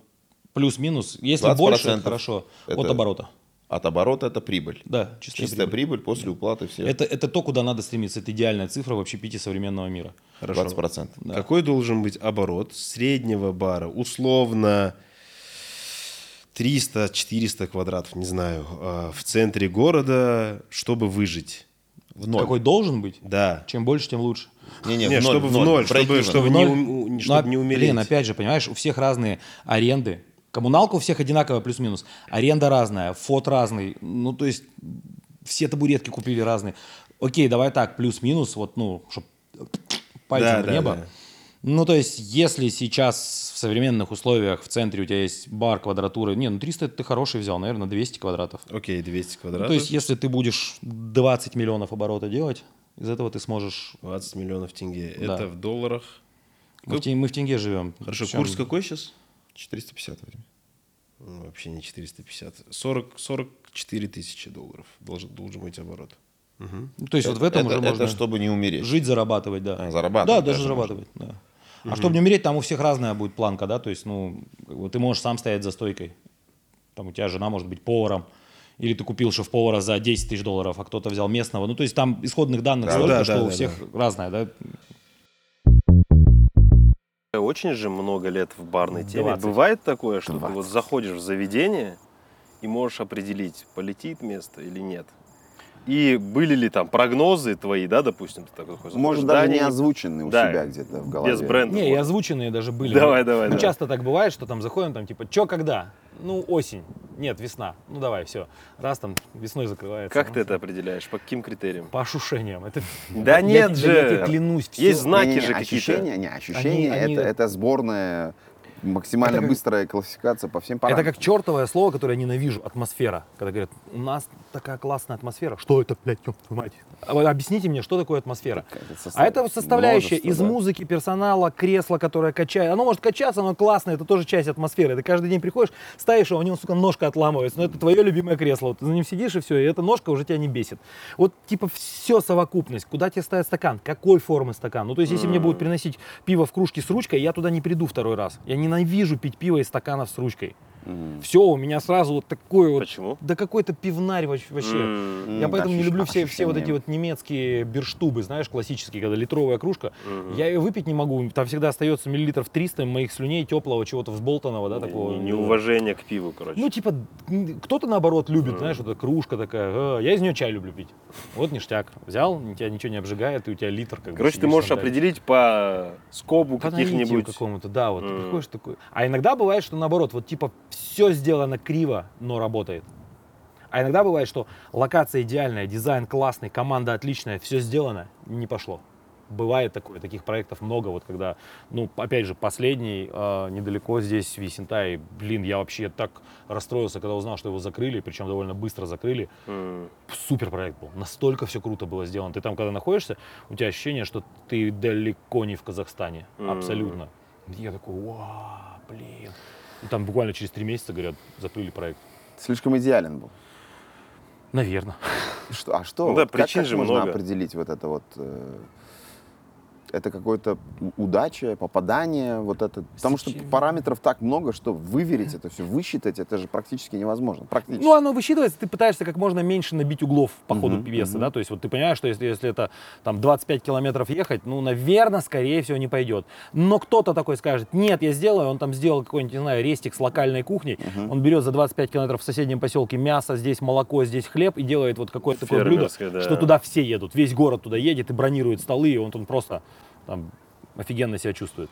плюс-минус. Если 20% больше, это хорошо. От это- оборота. От оборота это прибыль. Да, чистая, Чистая прибыль. прибыль после уплаты всех. Это, это то, куда надо стремиться. Это идеальная цифра в общепите современного мира. Хорошо. 20%. Какой должен быть оборот среднего бара? Условно 300-400 квадратов, не знаю, а, в центре города, чтобы выжить. В ноль. Какой должен быть? Да. Чем больше, тем лучше. Не-не, Не, в ноль, чтобы в в ноль, break чтобы, чтобы В не, ноль. ум- Ну, чтобы не умереть. Блин, опять же, понимаешь, у всех разные аренды. Коммуналка у всех одинаковая, плюс-минус. Аренда разная, фот разный. Ну, то есть все табуретки купили разные. Окей, давай так, плюс-минус, вот, ну, чтобы пальцем Да, в да, небо. да. Ну, то есть, если сейчас в современных условиях в центре у тебя есть бар квадратуры, не, ну 300 это ты хороший взял, наверное, 200 квадратов. Окей, 200 Ну, квадратов. то есть, если ты будешь 20 миллионов оборота делать, из этого ты сможешь... 20 миллионов тенге. Да. Это в долларах. Мы в, тен- мы в тенге живем. Хорошо, Причем- курс какой сейчас? 450 возьми. Ну, Вообще не 450. 40, 44 тысячи долларов должен, должен быть оборот. Ну, то есть, вот в этом это, уже это можно чтобы не умереть. жить, зарабатывать, да. А, зарабатывать Да, даже даже зарабатывать, да. А чтобы не умереть, там у всех разная будет планка, да, то есть, ну, ты можешь сам стоять за стойкой. Там у тебя жена может быть поваром, или ты купил шеф-повара за 10 тысяч долларов, а кто-то взял местного. Ну, то есть там исходных данных Да, столько, да, что да, у да, всех разное, да. Очень же много лет в барной теме. 20. Бывает такое, что ты вот заходишь в заведение и можешь определить, полетит место или нет. И были ли там прогнозы твои, да, допустим, ты такой заходишь, Может, даже да, не озвученный у Да. себя где-то в голове. без бренда. Не, и озвученные даже были. Давай, давай, Ну, давай. часто так бывает, что там заходим, там, типа, чё, когда? Ну, осень. Нет, весна. Ну, давай, все. Раз там весной закрывается. Как ну, ты это определяешь? По каким критериям? По ошушениям. Это... Да Я нет Я же. тебе клянусь. Есть знаки же какие-то. ощущения, не, ощущения Они- они- это, это сборная максимально Это как- быстрая классификация по всем Это параметрам. как чертовое слово, которое я ненавижу, атмосфера. Когда говорят, у нас такая классная атмосфера. Что это, блядь, ёб твою мать? А Объясните мне, что такое атмосфера? Состав- А это составляющая из да. музыки, персонала, кресла, которое качает. Оно может качаться, оно классное, это тоже часть атмосферы. Ты каждый день приходишь, ставишь его, у него, сука, ножка отламывается. Но это твое любимое кресло. Вот ты за ним сидишь и все, и эта ножка уже тебя не бесит. Вот типа все совокупность. Куда тебе ставят стакан? Какой формы стакан? Ну то есть если мне будут приносить пиво в кружке с ручкой, я туда не приду второй раз. Я ненавижу пить пиво из стаканов с ручкой. Все, у меня сразу вот такой вот... Почему? Да какой-то пивнарь вообще. М, Я поэтому не ощущ- люблю все, все вот эти вот немецкие берштубы, знаешь, классические, когда литровая кружка. Я ее выпить не могу. Там всегда остается миллилитров 300 моих слюней теплого, чего-то взболтанного, да, такого. Не- Неуважение к пиву, короче. Ну, типа, кто-то наоборот любит, знаешь, вот эта кружка такая. «А, я из нее чай люблю пить. Вот ништяк. Взял, тебя ничего не обжигает, и у тебя литр как бы Короче, ты можешь да. определить по скобу каких-нибудь... какому-то, да, вот М. приходишь такой. А иногда бывает, что наоборот, вот типа все сделано криво, но работает. А иногда бывает, что локация идеальная, дизайн классный, команда отличная, все сделано, не пошло. Бывает такое, таких проектов много, вот когда, ну, опять же, последний, э, недалеко здесь, в Есентай, блин, я вообще так расстроился, когда узнал, что его закрыли, причем довольно быстро закрыли. М. Супер проект был, настолько все круто было сделано. Ты там, когда находишься, у тебя ощущение, что ты далеко не в Казахстане, М. абсолютно. Я такой, вау, блин. И там буквально через три месяца, говорят, закрыли проект. Слишком идеален был. Наверное. Что, а что? Ну да, вот как, причин как же можно много. определить вот это вот? э, это какое-то удача, попадание, вот это. Потому что параметров так много, что выверить это все, высчитать, это же практически невозможно. Практически. Ну, оно высчитывается, ты пытаешься как можно меньше набить углов по ходу Мгм, пьесы, мгм. да, то есть вот ты понимаешь, что если, если это там 25 километров ехать, ну, наверное, скорее всего, не пойдет. Но кто-то такой скажет, нет, я сделаю, он там сделал какой-нибудь, не знаю, рестик с локальной кухней, он берет за 25 километров в соседнем поселке мясо, здесь молоко, здесь хлеб и делает вот какое-то такое блюдо, да. что туда все едут, весь город туда едет и бронирует столы, и он тут просто там офигенно себя чувствует.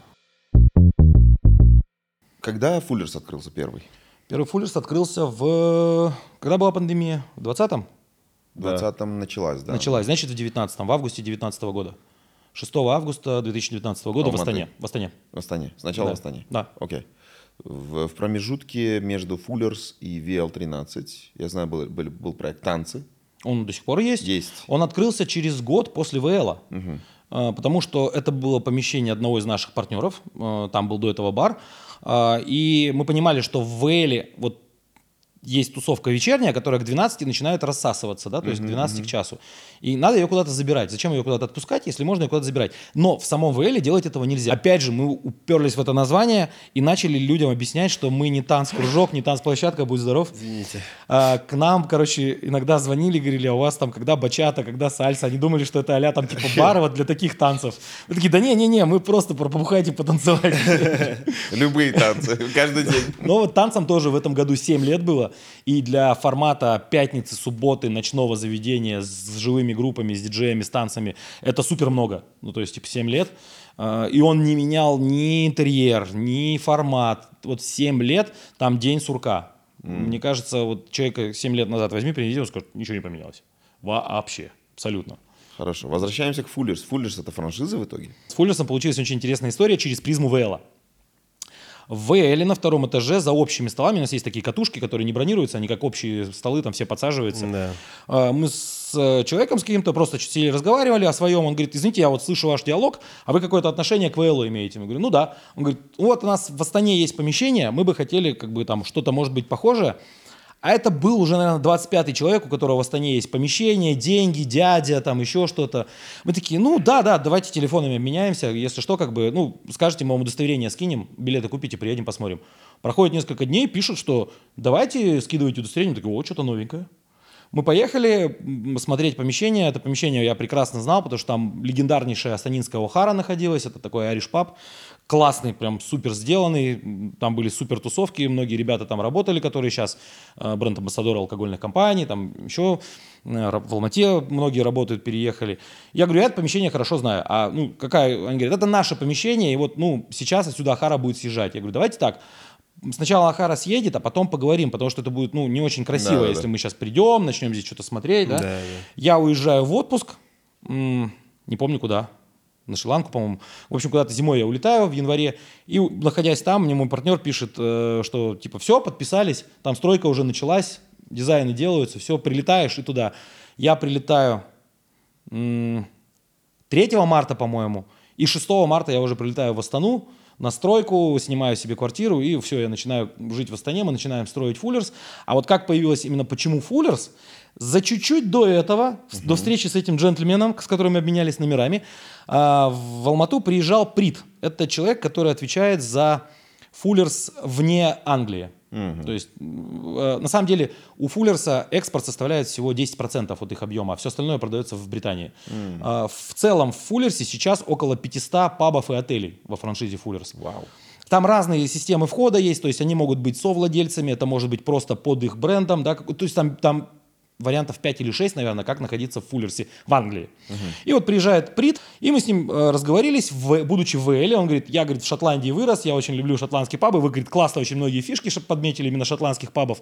Когда Фуллерс открылся первый? Первый Фуллерс открылся в... Когда была пандемия? В 20-м? В 20-м началась, да. Началась, значит, в 19-м, в августе 19 года. 6 августа 2019 года в Алматы. Астане. В Астане. В Астане. Сначала Да. в Астане. Да. Окей. В, в промежутке между Фуллерс и VL13, я знаю, был, был, был проект «Танцы». Он до сих пор есть. Есть. Он открылся через год после ВЛа. А, Потому что это было помещение одного из наших партнеров. а, Там был до этого бар. А, И мы понимали, что в ВЛе вот есть тусовка вечерняя, которая к 12 начинает рассасываться, да, то есть к 12 к часу. И надо ее куда-то забирать. Зачем ее куда-то отпускать, если можно ее куда-то забирать? Но в самом ВЛ делать этого нельзя. Опять же, мы уперлись в это название и начали людям объяснять, что мы не танц-кружок, не танцплощадка, будь здоров. Извините. А, к нам, короче, иногда звонили, говорили, а у вас там когда бачата, когда сальса. Они думали, что это а там типа бар вот для таких танцев. Мы такие, да не-не-не, мы просто про побухать и потанцевать. Любые танцы, каждый день. Но вот танцам тоже в этом году 7 лет было. И для формата пятницы, субботы, ночного заведения с живыми группами, с диджеями, с танцами, это супер много. Ну, то есть, типа, 7 лет. А, И он не менял ни интерьер, ни формат. Вот 7 лет, там день сурка. Мне кажется, вот человека 7 лет назад возьми, привези, он скажет, ничего не поменялось. Вообще, абсолютно. Хорошо, возвращаемся к Фуллерс. Фуллерс это франшиза в итоге? С Фуллерсом получилась очень интересная история через призму ВЛа. В ВЛе на втором этаже за общими столами, у нас есть такие катушки, которые не бронируются, они как общие столы, там все подсаживаются. Да. А, Мы с э, человеком с каким-то просто чуть сели разговаривали о своем, он говорит, извините, я вот слышу ваш диалог, а вы какое-то отношение к ВЛу имеете? Мы говорим, ну да. Он говорит, вот у нас в Астане есть помещение, мы бы хотели как бы там что-то может быть похожее. А это был уже, наверное, 25-й человек, у которого в Астане есть помещение, деньги, дядя, там еще что-то. Мы такие, ну да, да, давайте телефонами обменяемся, если что, как бы, ну, скажете, мы вам удостоверение скинем, билеты купите, приедем, посмотрим. Проходит несколько дней, пишут, что давайте скидывайте удостоверение. Такие, о, что-то новенькое. Мы поехали смотреть помещение. Это помещение я прекрасно знал, потому что там легендарнейшая астанинская Охара находилась. Это такой Ариш паб. Классный, прям супер сделанный. Там были супер тусовки. Многие ребята там работали, которые сейчас э, бренд-амбассадоры алкогольных компаний. Там еще э, в Алмате многие работают, переехали. Я говорю, я это помещение хорошо знаю. А ну какая? Они говорят, это наше помещение. И вот ну сейчас отсюда Охара будет съезжать. Я говорю, давайте так. Сначала Ахара съедет, а потом поговорим, потому что это будет ну, не очень красиво, Да, если да. мы сейчас придем, начнем здесь что-то смотреть. Да? Да, да. Я уезжаю в отпуск, не помню куда. На Шри-Ланку, по-моему. В общем, куда-то зимой я улетаю в январе, и находясь там, мне мой партнер пишет, э, что типа все, подписались, там стройка уже началась, дизайны делаются, все, прилетаешь и туда. Я прилетаю м, 3 марта, по-моему, и 6 марта я уже прилетаю в Астану, на стройку, снимаю себе квартиру, и все, я начинаю жить в Астане, мы начинаем строить Фуллерс. А вот как появилось именно почему Фуллерс, за чуть-чуть до этого, uh до встречи с этим джентльменом, с которым мы обменялись номерами, а, в Алмату приезжал Прит. Это человек, который отвечает за Фуллерс вне Англии. Угу. То есть, э, на самом деле, у Фуллерса экспорт составляет всего 10% от их объема, а все остальное продается в Британии. Угу. В целом в Фуллерсе сейчас около 500 пабов и отелей во франшизе Фуллерс. Вау. Там разные системы входа есть, то есть они могут быть совладельцами, это может быть просто под их брендом, да, то есть там, там вариантов 5 или 6, наверное, как находиться в Фуллерсе в Англии. Uh-huh. И вот приезжает Прит, и мы с ним э, разговорились, в, будучи в Вэле, он говорит, я, говорит, в Шотландии вырос, я очень люблю шотландские пабы, вы, говорит, классно очень многие фишки подметили именно шотландских пабов.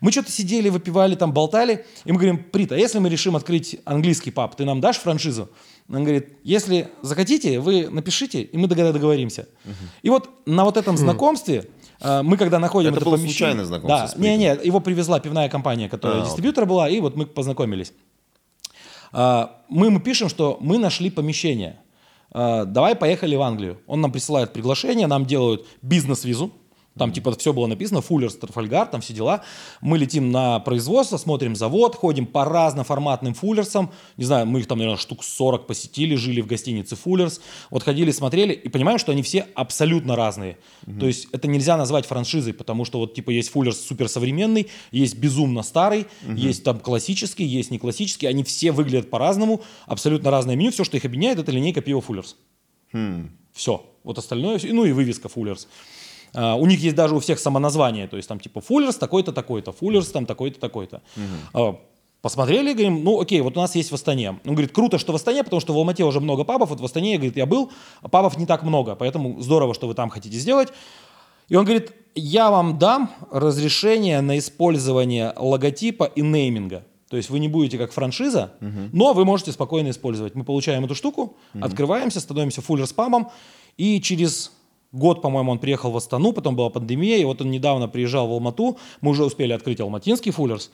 Мы что-то сидели, выпивали, там болтали, и мы говорим, Прит, а если мы решим открыть английский паб, ты нам дашь франшизу? Он говорит, если захотите, вы напишите, и мы договоримся. Uh-huh. И вот на вот этом знакомстве а, мы когда находим это, это было случайное знакомство Да, не, не, его привезла пивная компания, которая а, дистрибьютор была, и вот мы познакомились. А, мы ему пишем, что мы нашли помещение. Давай поехали в Англию. Он нам присылает приглашение, нам делают бизнес-визу. Там типа все было написано, Фуллерс, Трафальгар, там все дела. Мы летим на производство, смотрим завод, ходим по разноформатным Фуллерсам. Не знаю, мы их там, наверное, штук 40 посетили, жили в гостинице Фуллерс. Вот ходили, смотрели и понимаем, что они все абсолютно разные. Угу. То есть это нельзя назвать франшизой, потому что вот типа есть Фуллерс суперсовременный, есть безумно старый, угу. есть там классический, есть не классический. Они все выглядят по-разному, абсолютно разное меню. Все, что их объединяет, это линейка пива Фуллерс. Хм. Все. Вот остальное, ну и вывеска Фуллерс. Uh, у них есть даже у всех самоназвание, то есть там типа Фуллерс такой-то, такой-то, Фуллерс там такой-то, такой-то. Угу. Посмотрели, говорим, ну окей, вот у нас есть в Астане. Он говорит, круто, что в Астане, потому что в Алмате уже много пабов, вот в Астане, говорит, я был, а пабов не так много, поэтому здорово, что вы там хотите сделать. И он говорит, я вам дам разрешение на использование логотипа и нейминга. То есть вы не будете как франшиза, uh но вы можете спокойно использовать. Мы получаем эту штуку, uh открываемся, становимся фуллер спамом, и через Год, по-моему, он приехал в Астану, потом была пандемия, и вот он недавно приезжал в Алмату, мы уже успели открыть алматинский фуллерс.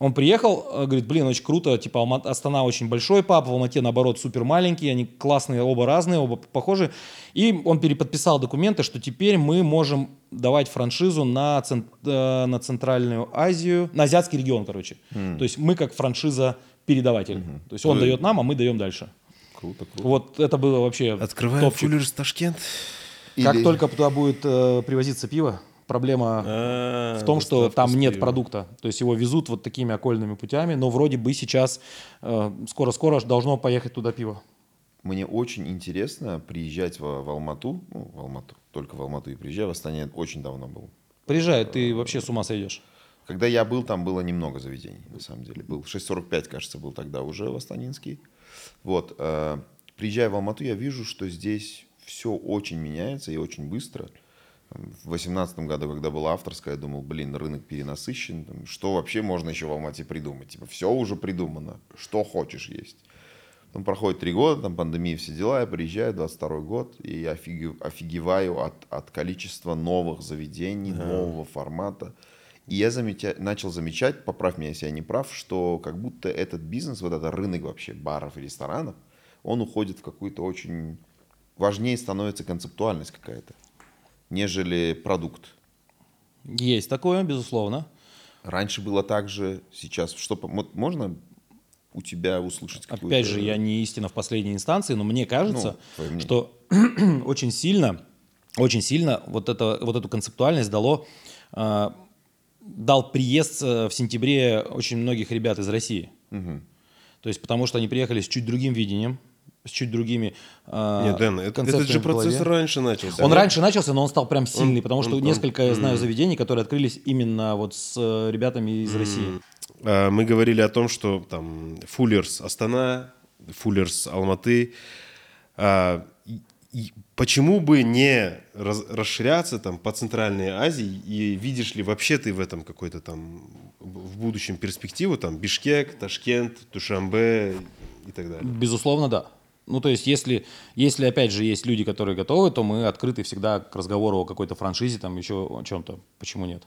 Он приехал, э, говорит, блин, очень круто, типа Алма... Астана очень большой пап, в Алмате, наоборот, супер маленький, они классные, оба разные, оба похожи. И он переподписал документы, что теперь мы можем давать франшизу на, цент... Э, на Центральную Азию, на азиатский регион, короче. Mm. То есть мы как франшиза-передаватель. Mm-hmm. То есть он Ой. дает нам, а мы даем дальше. Круто, круто. Вот это было вообще Открываем фуллерс Ташкент. Как Или... только туда будет э, привозиться пиво, проблема а, в том, что там нет пива. продукта. То есть его везут вот такими окольными путями, но вроде бы сейчас э, скоро-скоро должно поехать туда пиво. Мне очень интересно приезжать в, в Алмату, ну, в Алмату, только в Алмату и приезжаю, в Астане очень давно был. Приезжай, ты вообще с ума сойдешь. Когда я был, там было немного заведений, на самом деле. Был 6.45, кажется, был тогда уже в Астанинский. Вот. Э, приезжая в Алмату, я вижу, что здесь все очень меняется и очень быстро. В 2018 году, когда была авторская, я думал, блин, рынок перенасыщен. Что вообще можно еще в Алмате придумать? Типа, все уже придумано. Что хочешь есть. Потом проходит три года, там пандемия, все дела, я приезжаю, 22 год, и офиг... офигеваю от, от количества новых заведений, ага. нового формата. И я заметя... начал замечать, поправь меня, если я не прав, что как будто этот бизнес, вот этот рынок вообще баров и ресторанов, он уходит в какую-то очень важнее становится концептуальность какая-то, нежели продукт. Есть такое, безусловно. Раньше было так же, сейчас что можно у тебя услышать какую-то... Опять же, я не истина в последней инстанции, но мне кажется, ну, что очень сильно, очень сильно вот, это, вот эту концептуальность дало, э, дал приезд э, в сентябре очень многих ребят из России. Угу. То есть потому что они приехали с чуть другим видением, с чуть другими э, Нет, Дэн, это, этот же процесс раньше начался. Он да? раньше начался, но он стал прям сильный, он, потому что он, несколько, он, я знаю, заведений, которые открылись именно вот с э, ребятами из России. А, мы говорили о том, что там Фуллерс Астана, Фуллерс Алматы. А, и почему бы не раз, расширяться там по Центральной Азии и видишь ли вообще ты в этом какой-то там в будущем перспективу там Бишкек, Ташкент, Душамбе и так далее? Безусловно, да. Ну, то есть, если, если, опять же, есть люди, которые готовы, то мы открыты всегда к разговору о какой-то франшизе, там, еще о чем-то. Почему нет?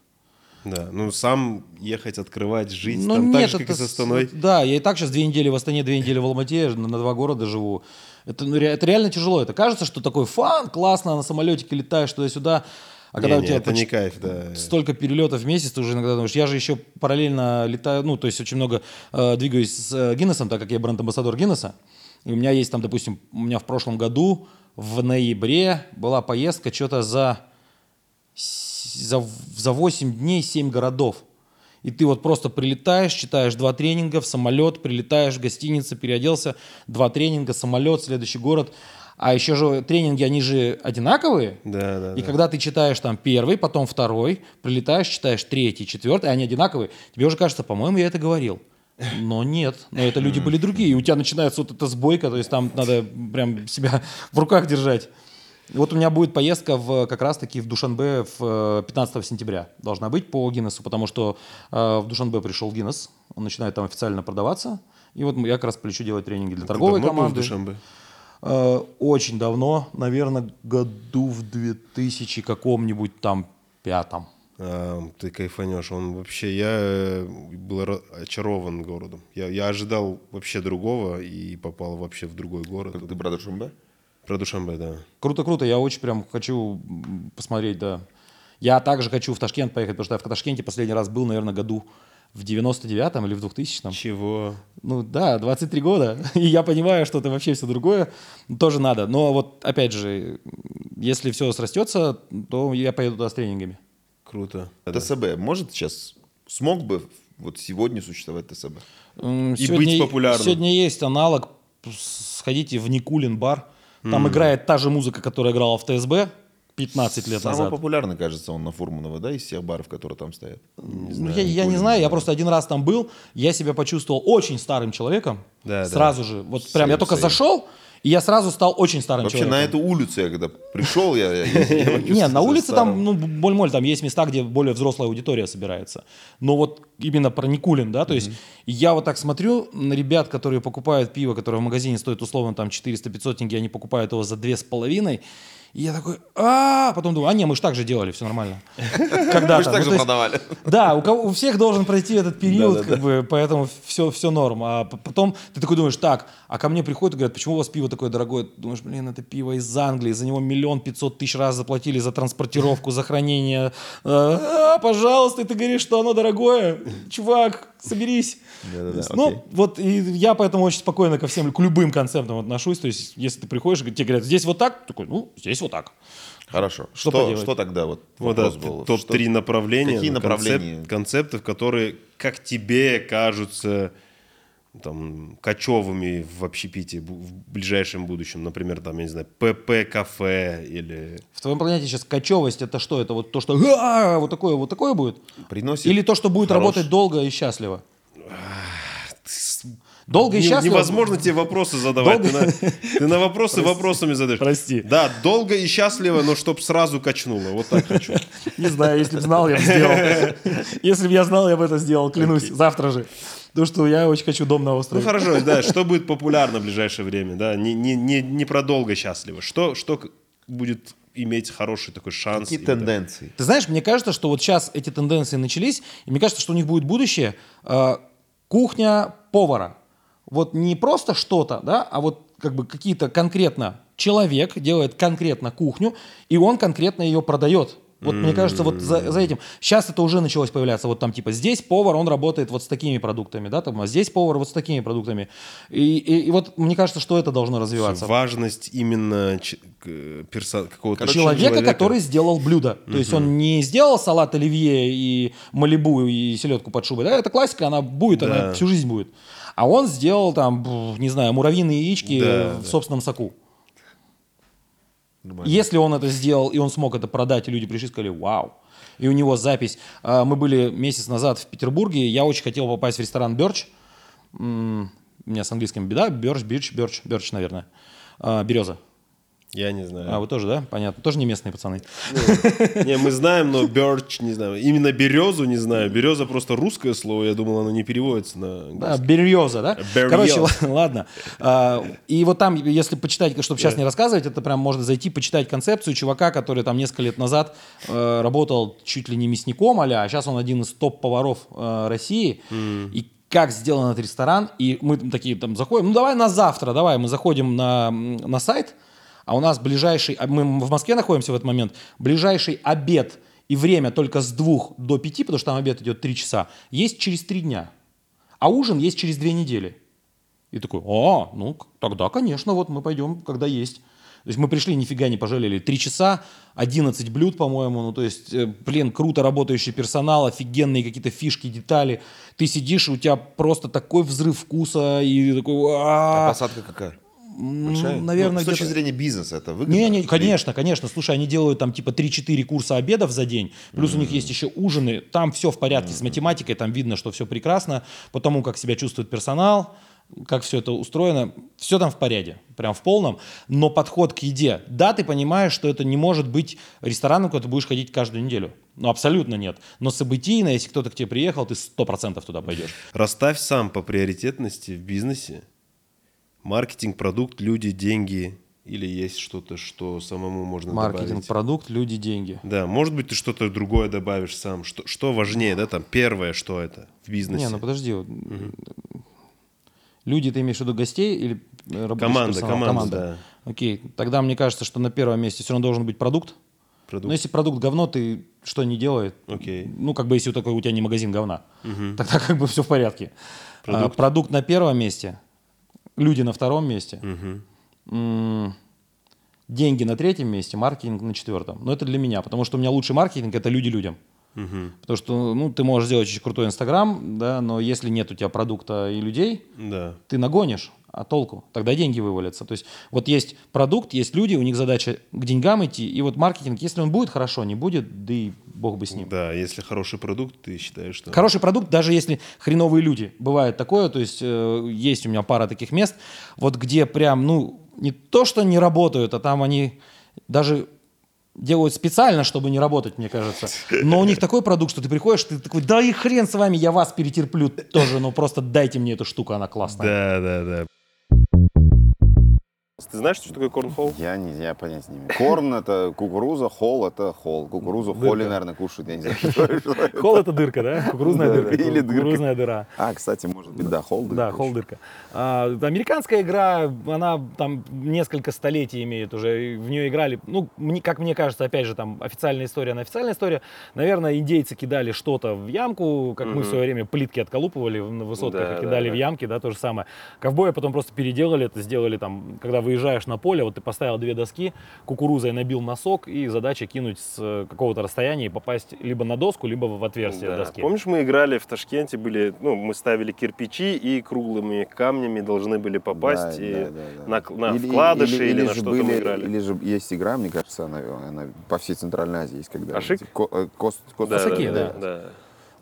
Да, ну сам ехать, открывать, жить Ну, там так нет, же, как и это с с- Астаной. Да, я и так сейчас две недели в Астане, две недели в Алмате, на, на два города живу. Это, ну, это реально тяжело. Это кажется, что такой фан, классно, на самолетике летаешь туда-сюда. А когда Не, у не, тебя это поч- не кайф, да. столько перелетов в месяц, ты уже иногда думаешь, я же еще параллельно летаю, ну, то есть очень много э, двигаюсь с э, Гиннесом, так как я бренд-амбассадор Гиннеса. И у меня есть там, допустим, у меня в прошлом году в ноябре была поездка что-то за, за, за 8 дней 7 городов. И ты вот просто прилетаешь, читаешь два тренинга, в самолет, прилетаешь в гостиницу, переоделся, два тренинга, самолет, следующий город. А еще же тренинги, они же одинаковые. Да, да, И да. когда ты читаешь там первый, потом второй, прилетаешь, читаешь третий, четвертый, они одинаковые, тебе уже кажется, по-моему, я это говорил. Но нет, но это люди были другие. И у тебя начинается вот эта сбойка, то есть там надо прям себя в руках держать. Вот у меня будет поездка в, как раз-таки в Душанбе в э, 15 сентября. Должна быть по Гиннесу, потому что э, в Душанбе пришел Гиннес, он начинает там официально продаваться. И вот я как раз полечу делать тренинги для торговой Давно был в команды. Душанбе? Э, Очень давно, наверное, году в 2000 каком-нибудь там пятом. Ты кайфанешь. Он вообще, я э, был очарован городом. Я, я ожидал вообще другого и попал вообще в другой город. Ты, брат Шумбе? Про Душанбе, да. Круто-круто, я очень прям хочу посмотреть, да. Я также хочу в Ташкент поехать, потому что я в Ташкенте последний раз был, наверное, году в 99-м или в 2000-м. Чего? Ну да, 23 года. И я понимаю, что это вообще все другое. Тоже надо. Но вот, опять же, если все срастется, то я поеду туда с тренингами. Круто. ТСБ может сейчас, смог бы вот сегодня существовать ТСБ? М, И быть популярным. Сегодня есть аналог. Сходите в Никулин бар. Там играет та же музыка, которая играла в ТСБ 15 лет Самый назад. популярный, кажется, он на Фурманова, да, из всех баров, которые там стоят. Ну, я, я не знаю, я просто один раз там был, я себя почувствовал очень старым человеком. Да, да. сразу же. Вот прям я Same, только same. зашел, и я сразу стал очень старым Вообще человеком. на эту улицу я когда пришел, я, Не, на улице там, ну, боль-моль, там есть места, где более взрослая аудитория собирается. Но вот именно про Никулин, да, то есть я вот так смотрю на ребят, которые покупают пиво, которое в магазине стоит условно там 400-500 тенге, они покупают его за две с половиной, и я такой, а потом думаю, а не, мы же так же делали, все нормально. Когда-то. Мы же так Ну, же то есть- продавали. Да, у, кого, у всех должен пройти этот период, как бы, поэтому все, все норм. А потом ты такой думаешь, так, а ко мне приходят и говорят, почему у вас пиво такое дорогое? Думаешь, блин, это пиво из Англии, за него миллион пятьсот тысяч раз заплатили за транспортировку, за хранение. А, пожалуйста, и ты говоришь, что оно дорогое. Чувак, соберись. Да-да-да, окей. Ну, вот и я поэтому очень спокойно ко всем, к любым концептам отношусь. То есть, если ты приходишь, тебе говорят, здесь вот так, такой, ну, здесь вот так. Хорошо. Что Что, что тогда вот Вот да, вопрос был? топ-3 Что- направления. Какие ну, концеп- направления? концептов, которые, как тебе кажутся там, кочевыми в общепите в ближайшем будущем. Например, там, я не знаю, ПП-кафе или... В твоем понятии сейчас кочевость это что? Это вот то, что «А, вот такое, вот такое будет? Приносит Или то, что будет хорош- работать долго и счастливо? Долго и Не- счастливо? Невозможно тебе вопросы задавать. Долго- Ты, на, ты на вопросы вопросами задаешь. Прости. Да, долго и счастливо, но чтоб сразу качнуло. Вот так хочу. Не знаю, если бы знал, я бы сделал. Если бы я знал, я бы это сделал, клянусь, завтра же. Потому что я очень хочу дом на Ну острове. хорошо, да, что будет популярно в ближайшее время, да, не, не, не, не про долго счастливо. Что, что будет иметь хороший такой шанс? Какие или так? тенденции? Ты знаешь, мне кажется, что вот сейчас эти тенденции начались, и мне кажется, что у них будет будущее. э, кухня повара. Вот не просто что-то, да, а вот как бы какие-то конкретно человек делает конкретно кухню, и он конкретно ее продает. Вот мне кажется, вот за, за этим. Сейчас это уже началось появляться. Вот там типа здесь повар, он работает вот с такими продуктами, да, там, а здесь повар вот с такими продуктами. И, и, и вот мне кажется, что это должно развиваться. Важность именно ч- перса- какого-то человека, который сделал блюдо. То есть он не сделал салат оливье и малибу и селедку под шубой. Да, это классика, она будет, она Да. всю жизнь будет. А он сделал там, не знаю, муравьиные яички Да, в да. собственном соку. Нормально. Если он это сделал, и он смог это продать, и люди пришли и сказали, вау. И у него запись. А, Мы были месяц назад в Петербурге, я очень хотел попасть в ресторан Берч. У меня с английским беда. Берч, Бирч, Берч, Берч, наверное. А, Береза. Я не знаю. А, вы тоже, да? Понятно. Тоже не местные пацаны. Не, мы знаем, но Birch, не знаю. Именно березу не знаю. Береза просто русское слово. Я думал, оно не переводится на... Да, береза, да? Короче, ладно. А, И вот там, если почитать, чтобы сейчас не рассказывать, это прям можно зайти, почитать концепцию чувака, который там несколько лет назад э, работал чуть ли не мясником а а сейчас он один из топ-поваров э, России. И как сделан этот ресторан, и мы там такие там заходим, ну давай на завтра, давай, мы заходим на, на сайт, а у нас ближайший, а мы в Москве находимся в этот момент, ближайший обед и время только с двух до пяти, потому что там обед идет три часа, есть через три дня. А ужин есть через две недели. И такой, а, ну, тогда, конечно, вот мы пойдем, когда есть. То есть мы пришли, нифига не пожалели. Три часа, 11 блюд, по-моему. Ну, то есть, э, блин, круто работающий персонал, офигенные какие-то фишки, детали. Ты сидишь, у тебя просто такой взрыв вкуса, и такой, «А». посадка какая? Большая? наверное, Ну, с точки зрения бизнеса это выгодно? не, не, конечно, конечно. Слушай, они делают там типа 3-4 курса обедов за день, плюс у них есть еще ужины. Там все в порядке с математикой, там видно, что все прекрасно, по тому, как себя чувствует персонал, как все это устроено, все там в порядке, прям в полном. Но подход к еде, да, ты понимаешь, что это не может быть рестораном, куда ты будешь ходить каждую неделю. Ну, абсолютно нет. Но событийно, если кто-то к тебе приехал, ты 100% туда пойдешь. Расставь сам по приоритетности в бизнесе. Маркетинг, продукт, люди, деньги. Или есть что-то, что самому можно Маркетинг, добавить? продукт, люди, деньги. Да, может быть, ты что-то другое добавишь сам. Что, что важнее, да, там, первое, что это в бизнесе? Не, ну подожди. вот, Люди, ты имеешь в виду гостей или э, Команда, персонал? команда, Окей, тогда мне кажется, что на первом месте все равно должен быть продукт. Продукт. Но если продукт говно, ты что не делает? Окей. Ну, как бы если у такой у тебя не магазин говна, тогда как бы все в порядке. Продукт. Продукт, продукт на первом месте, люди на втором месте, М, деньги на третьем месте, маркетинг на четвертом. Но это для меня, потому что у меня лучший маркетинг это люди людям. Потому что ну, ты можешь сделать очень крутой Инстаграм, да, но если нет у тебя продукта и людей, Да. ты нагонишь, а толку? Тогда деньги вывалятся. То есть вот есть продукт, есть люди, у них задача к деньгам идти, и вот маркетинг, если он будет хорошо, не будет, да и бог бы с ним. Да, если хороший продукт, ты считаешь, что... Хороший продукт, даже если хреновые люди. Бывает такое, то есть э, есть у меня пара таких мест, вот где прям, ну, не то, что не работают, а там они даже делают специально, чтобы не работать, мне кажется. Но у них такой продукт, что ты приходишь, ты такой, да и хрен с вами, я вас перетерплю тоже, ну просто дайте мне эту штуку, она классная. Да, да, да. Ты знаешь, что такое корнхолл? Я не, я понять не имею. Корн это кукуруза, холл это холл. Кукурузу холли, наверное, кушают, я не знаю. что это. Дырка, да? Кукурузная дырка. или дырка. Кукурузная дыра. А, кстати, может быть, да, холл. Да, холл дырка. А, американская игра, она там несколько столетий имеет уже. В нее играли, ну, как мне кажется, опять же, там официальная история, на официальная история. Наверное, индейцы кидали что-то в ямку, как мы в свое время плитки отколупывали на высотках и да, кидали да. в ямки, да, то же самое. Ковбои потом просто переделали это, сделали там, когда выезжаешь на поле, вот ты поставил две доски, кукурузой набил носок, и задача кинуть с э, какого-то расстояния и попасть либо на доску, либо в отверстие Да. доски. Помнишь, мы играли в Ташкенте, были, ну, мы ставили кирпичи и круглыми камнями должны были попасть Да, и да, да, да. на, на вкладыши или, на же что-то мы были- играли. Или же есть игра, мне кажется, она, она по всей Центральной Азии есть, когда... Ашик? ко- э, кост- кост- Да, Осаки, да, да. да,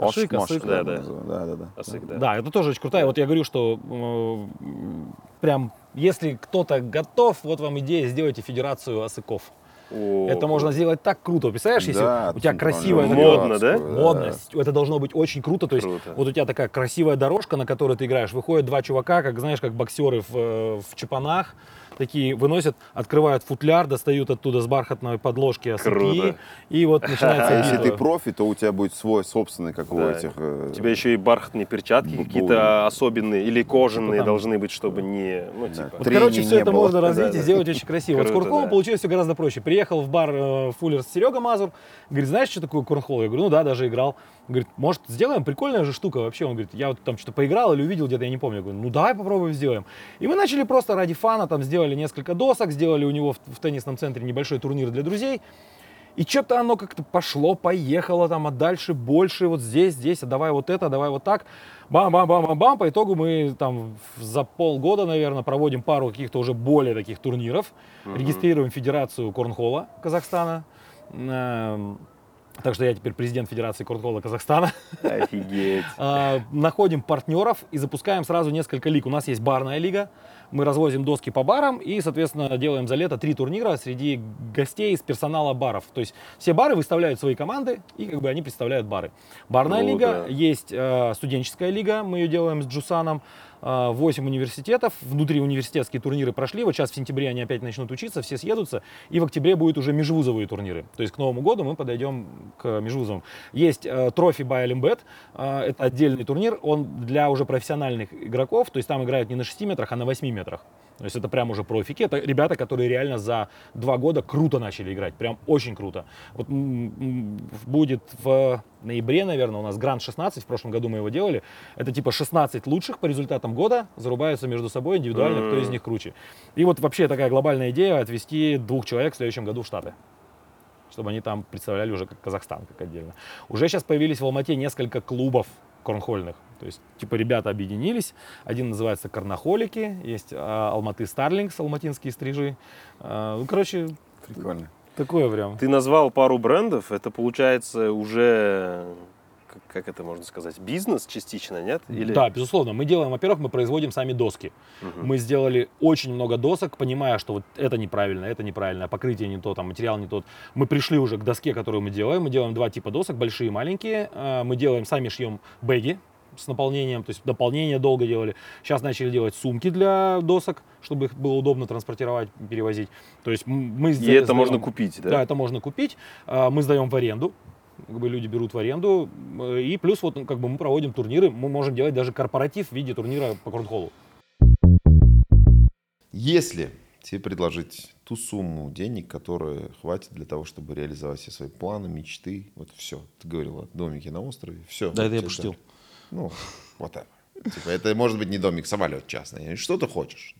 Ашик, Мош, да, да, да. да, да, да. Осык, да. Да, это тоже очень крутая. Вот я говорю, что э, прям, если кто-то готов, вот вам идея, сделайте федерацию осыков. О, это можно сделать так круто. Представляешь, если Да, у тебя центральная красивая такая Модно, да? адскую, модно, это должно быть очень круто. То есть Круто. вот у тебя такая красивая дорожка, на которой ты играешь. Выходят два чувака, как знаешь, как боксеры в, э, в чапанах. Такие выносят, открывают футляр, достают оттуда с бархатной подложки. Круто. И вот начинается А если ты профи, то у тебя будет свой собственный, как у этих... э, У тебя еще и бархатные перчатки какие-то особенные или кожаные должны быть, чтобы не, ну, типа... Короче, все это можно развить и сделать очень красиво. Вот с Курковым получилось все гораздо проще. Приехал в бар э, Фуллер Серега Мазур, говорит, знаешь, что такое корнхолл? Я говорю, ну да, даже играл. Говорит, может, сделаем? Прикольная же штука вообще. Он говорит, я вот там что-то поиграл или увидел где-то, я не помню. Я говорю, ну давай попробуем сделаем. И мы начали просто ради фана, там сделали несколько досок, сделали у него в, в теннисном центре небольшой турнир для друзей. И что-то оно как-то пошло, поехало там, а дальше больше, вот здесь, здесь, а давай вот это, давай вот так. Бам-бам-бам-бам-бам. По итогу мы там за полгода, наверное, проводим пару каких-то уже более таких турниров. Регистрируем Федерацию Корнхола Казахстана. Так что я теперь президент Федерации Корнхола Казахстана. Офигеть. А, находим партнеров и запускаем сразу несколько лиг. У нас есть барная лига, Мы развозим доски по барам и, соответственно, делаем за лето три турнира среди гостей из персонала баров. То есть все бары выставляют свои команды, и как бы они представляют бары. Барная Круто. лига, есть э, студенческая лига, мы ее делаем с Джусаном. 8 университетов, внутри университетские турниры прошли, вот сейчас в сентябре они опять начнут учиться, все съедутся, и в октябре будут уже межвузовые турниры. То есть к Новому году мы подойдем к межвузовым. Есть э, трофи by Олимбет, э, это отдельный турнир, он для уже профессиональных игроков, то есть там играют не на 6 метрах, а на 8 метрах. То есть это прям уже профики, это ребята, которые реально за два года круто начали играть, прям очень круто. Вот будет в ноябре, наверное, у нас Гранд 16, в прошлом году мы его делали. Это типа 16 лучших по результатам года зарубаются между собой индивидуально, кто из них круче. И вот вообще такая глобальная идея отвести двух человек в следующем году в Штаты чтобы они там представляли уже как Казахстан, как отдельно. Уже сейчас появились в Алмате несколько клубов корнхольных. То есть, типа, ребята объединились. Один называется Корнохолики, есть а, Алматы Старлингс, алматинские стрижи. А, ну, короче, Прикольно. такое прям. Ты назвал пару брендов, это получается уже, как, это можно сказать, бизнес частично, нет? Или... Да, безусловно. Мы делаем, во-первых, мы производим сами доски. Мы сделали очень много досок, понимая, что вот это неправильно, это неправильно, покрытие не то, там материал не тот. Мы пришли уже к доске, которую мы делаем. Мы делаем два типа досок, большие и маленькие. А, Мы делаем, сами шьем бэги с наполнением, то есть дополнение долго делали. Сейчас начали делать сумки для досок, чтобы их было удобно транспортировать, перевозить. То есть мы И сда- это можно сдаем- купить, да? Да, это можно купить. А, Мы сдаем в аренду. Как бы люди берут в аренду. Э, И плюс вот ну, как бы мы проводим турниры. Мы можем делать даже корпоратив в виде турнира по корнхолу. Если тебе предложить ту сумму денег, которая хватит для того, чтобы реализовать все свои планы, мечты, вот все. Ты говорил о домике на острове, все. Да, это я пошутил. Ну, вот это. Типа, это может быть не домик, самолет частный. Что ты хочешь?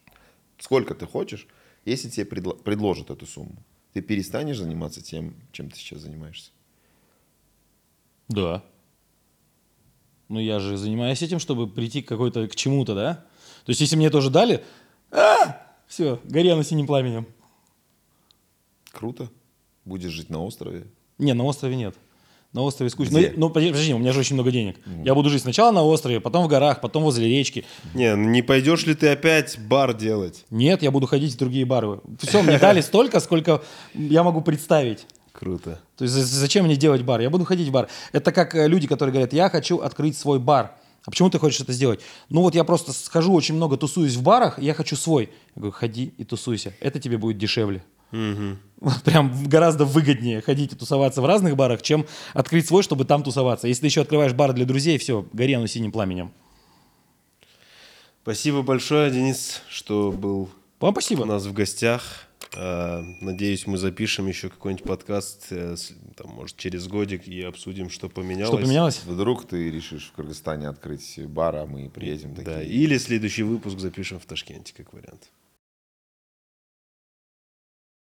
Сколько ты хочешь? Если тебе предло- предложат эту сумму, ты перестанешь заниматься тем, чем ты сейчас занимаешься. Да. Ну, я же занимаюсь этим, чтобы прийти к какой-то, к чему-то, да? То есть, если мне тоже дали, все, горя на синим пламенем. Круто. Будешь жить на острове. Не, на острове нет. На острове скучно. Где? Ну, ну, подожди, подожди, у меня же очень много денег. Я буду жить сначала на острове, потом в горах, потом возле речки. Не, ну не пойдешь ли ты опять бар делать? Нет, я буду ходить в другие бары. Все, мне дали столько, сколько я могу представить. Круто. То есть за- зачем мне делать бар? Я буду ходить в бар. Это как э, люди, которые говорят, я хочу открыть свой бар. А почему ты хочешь это сделать? Ну вот я просто схожу очень много, тусуюсь в барах, я хочу свой. Я говорю, ходи и тусуйся. Это тебе будет дешевле. Вот Прям гораздо выгоднее ходить и тусоваться в разных барах, чем открыть свой, чтобы там тусоваться. Если ты еще открываешь бар для друзей, все, гори оно синим пламенем. Спасибо большое, Денис, что был Вам у спасибо. нас в гостях. Э, Надеюсь, мы запишем еще какой-нибудь подкаст, э, там, может, через годик и обсудим, что поменялось. Что поменялось? Вдруг ты решишь в Кыргызстане открыть бар, а мы приедем такие. Да, или следующий выпуск запишем в Ташкенте, как вариант.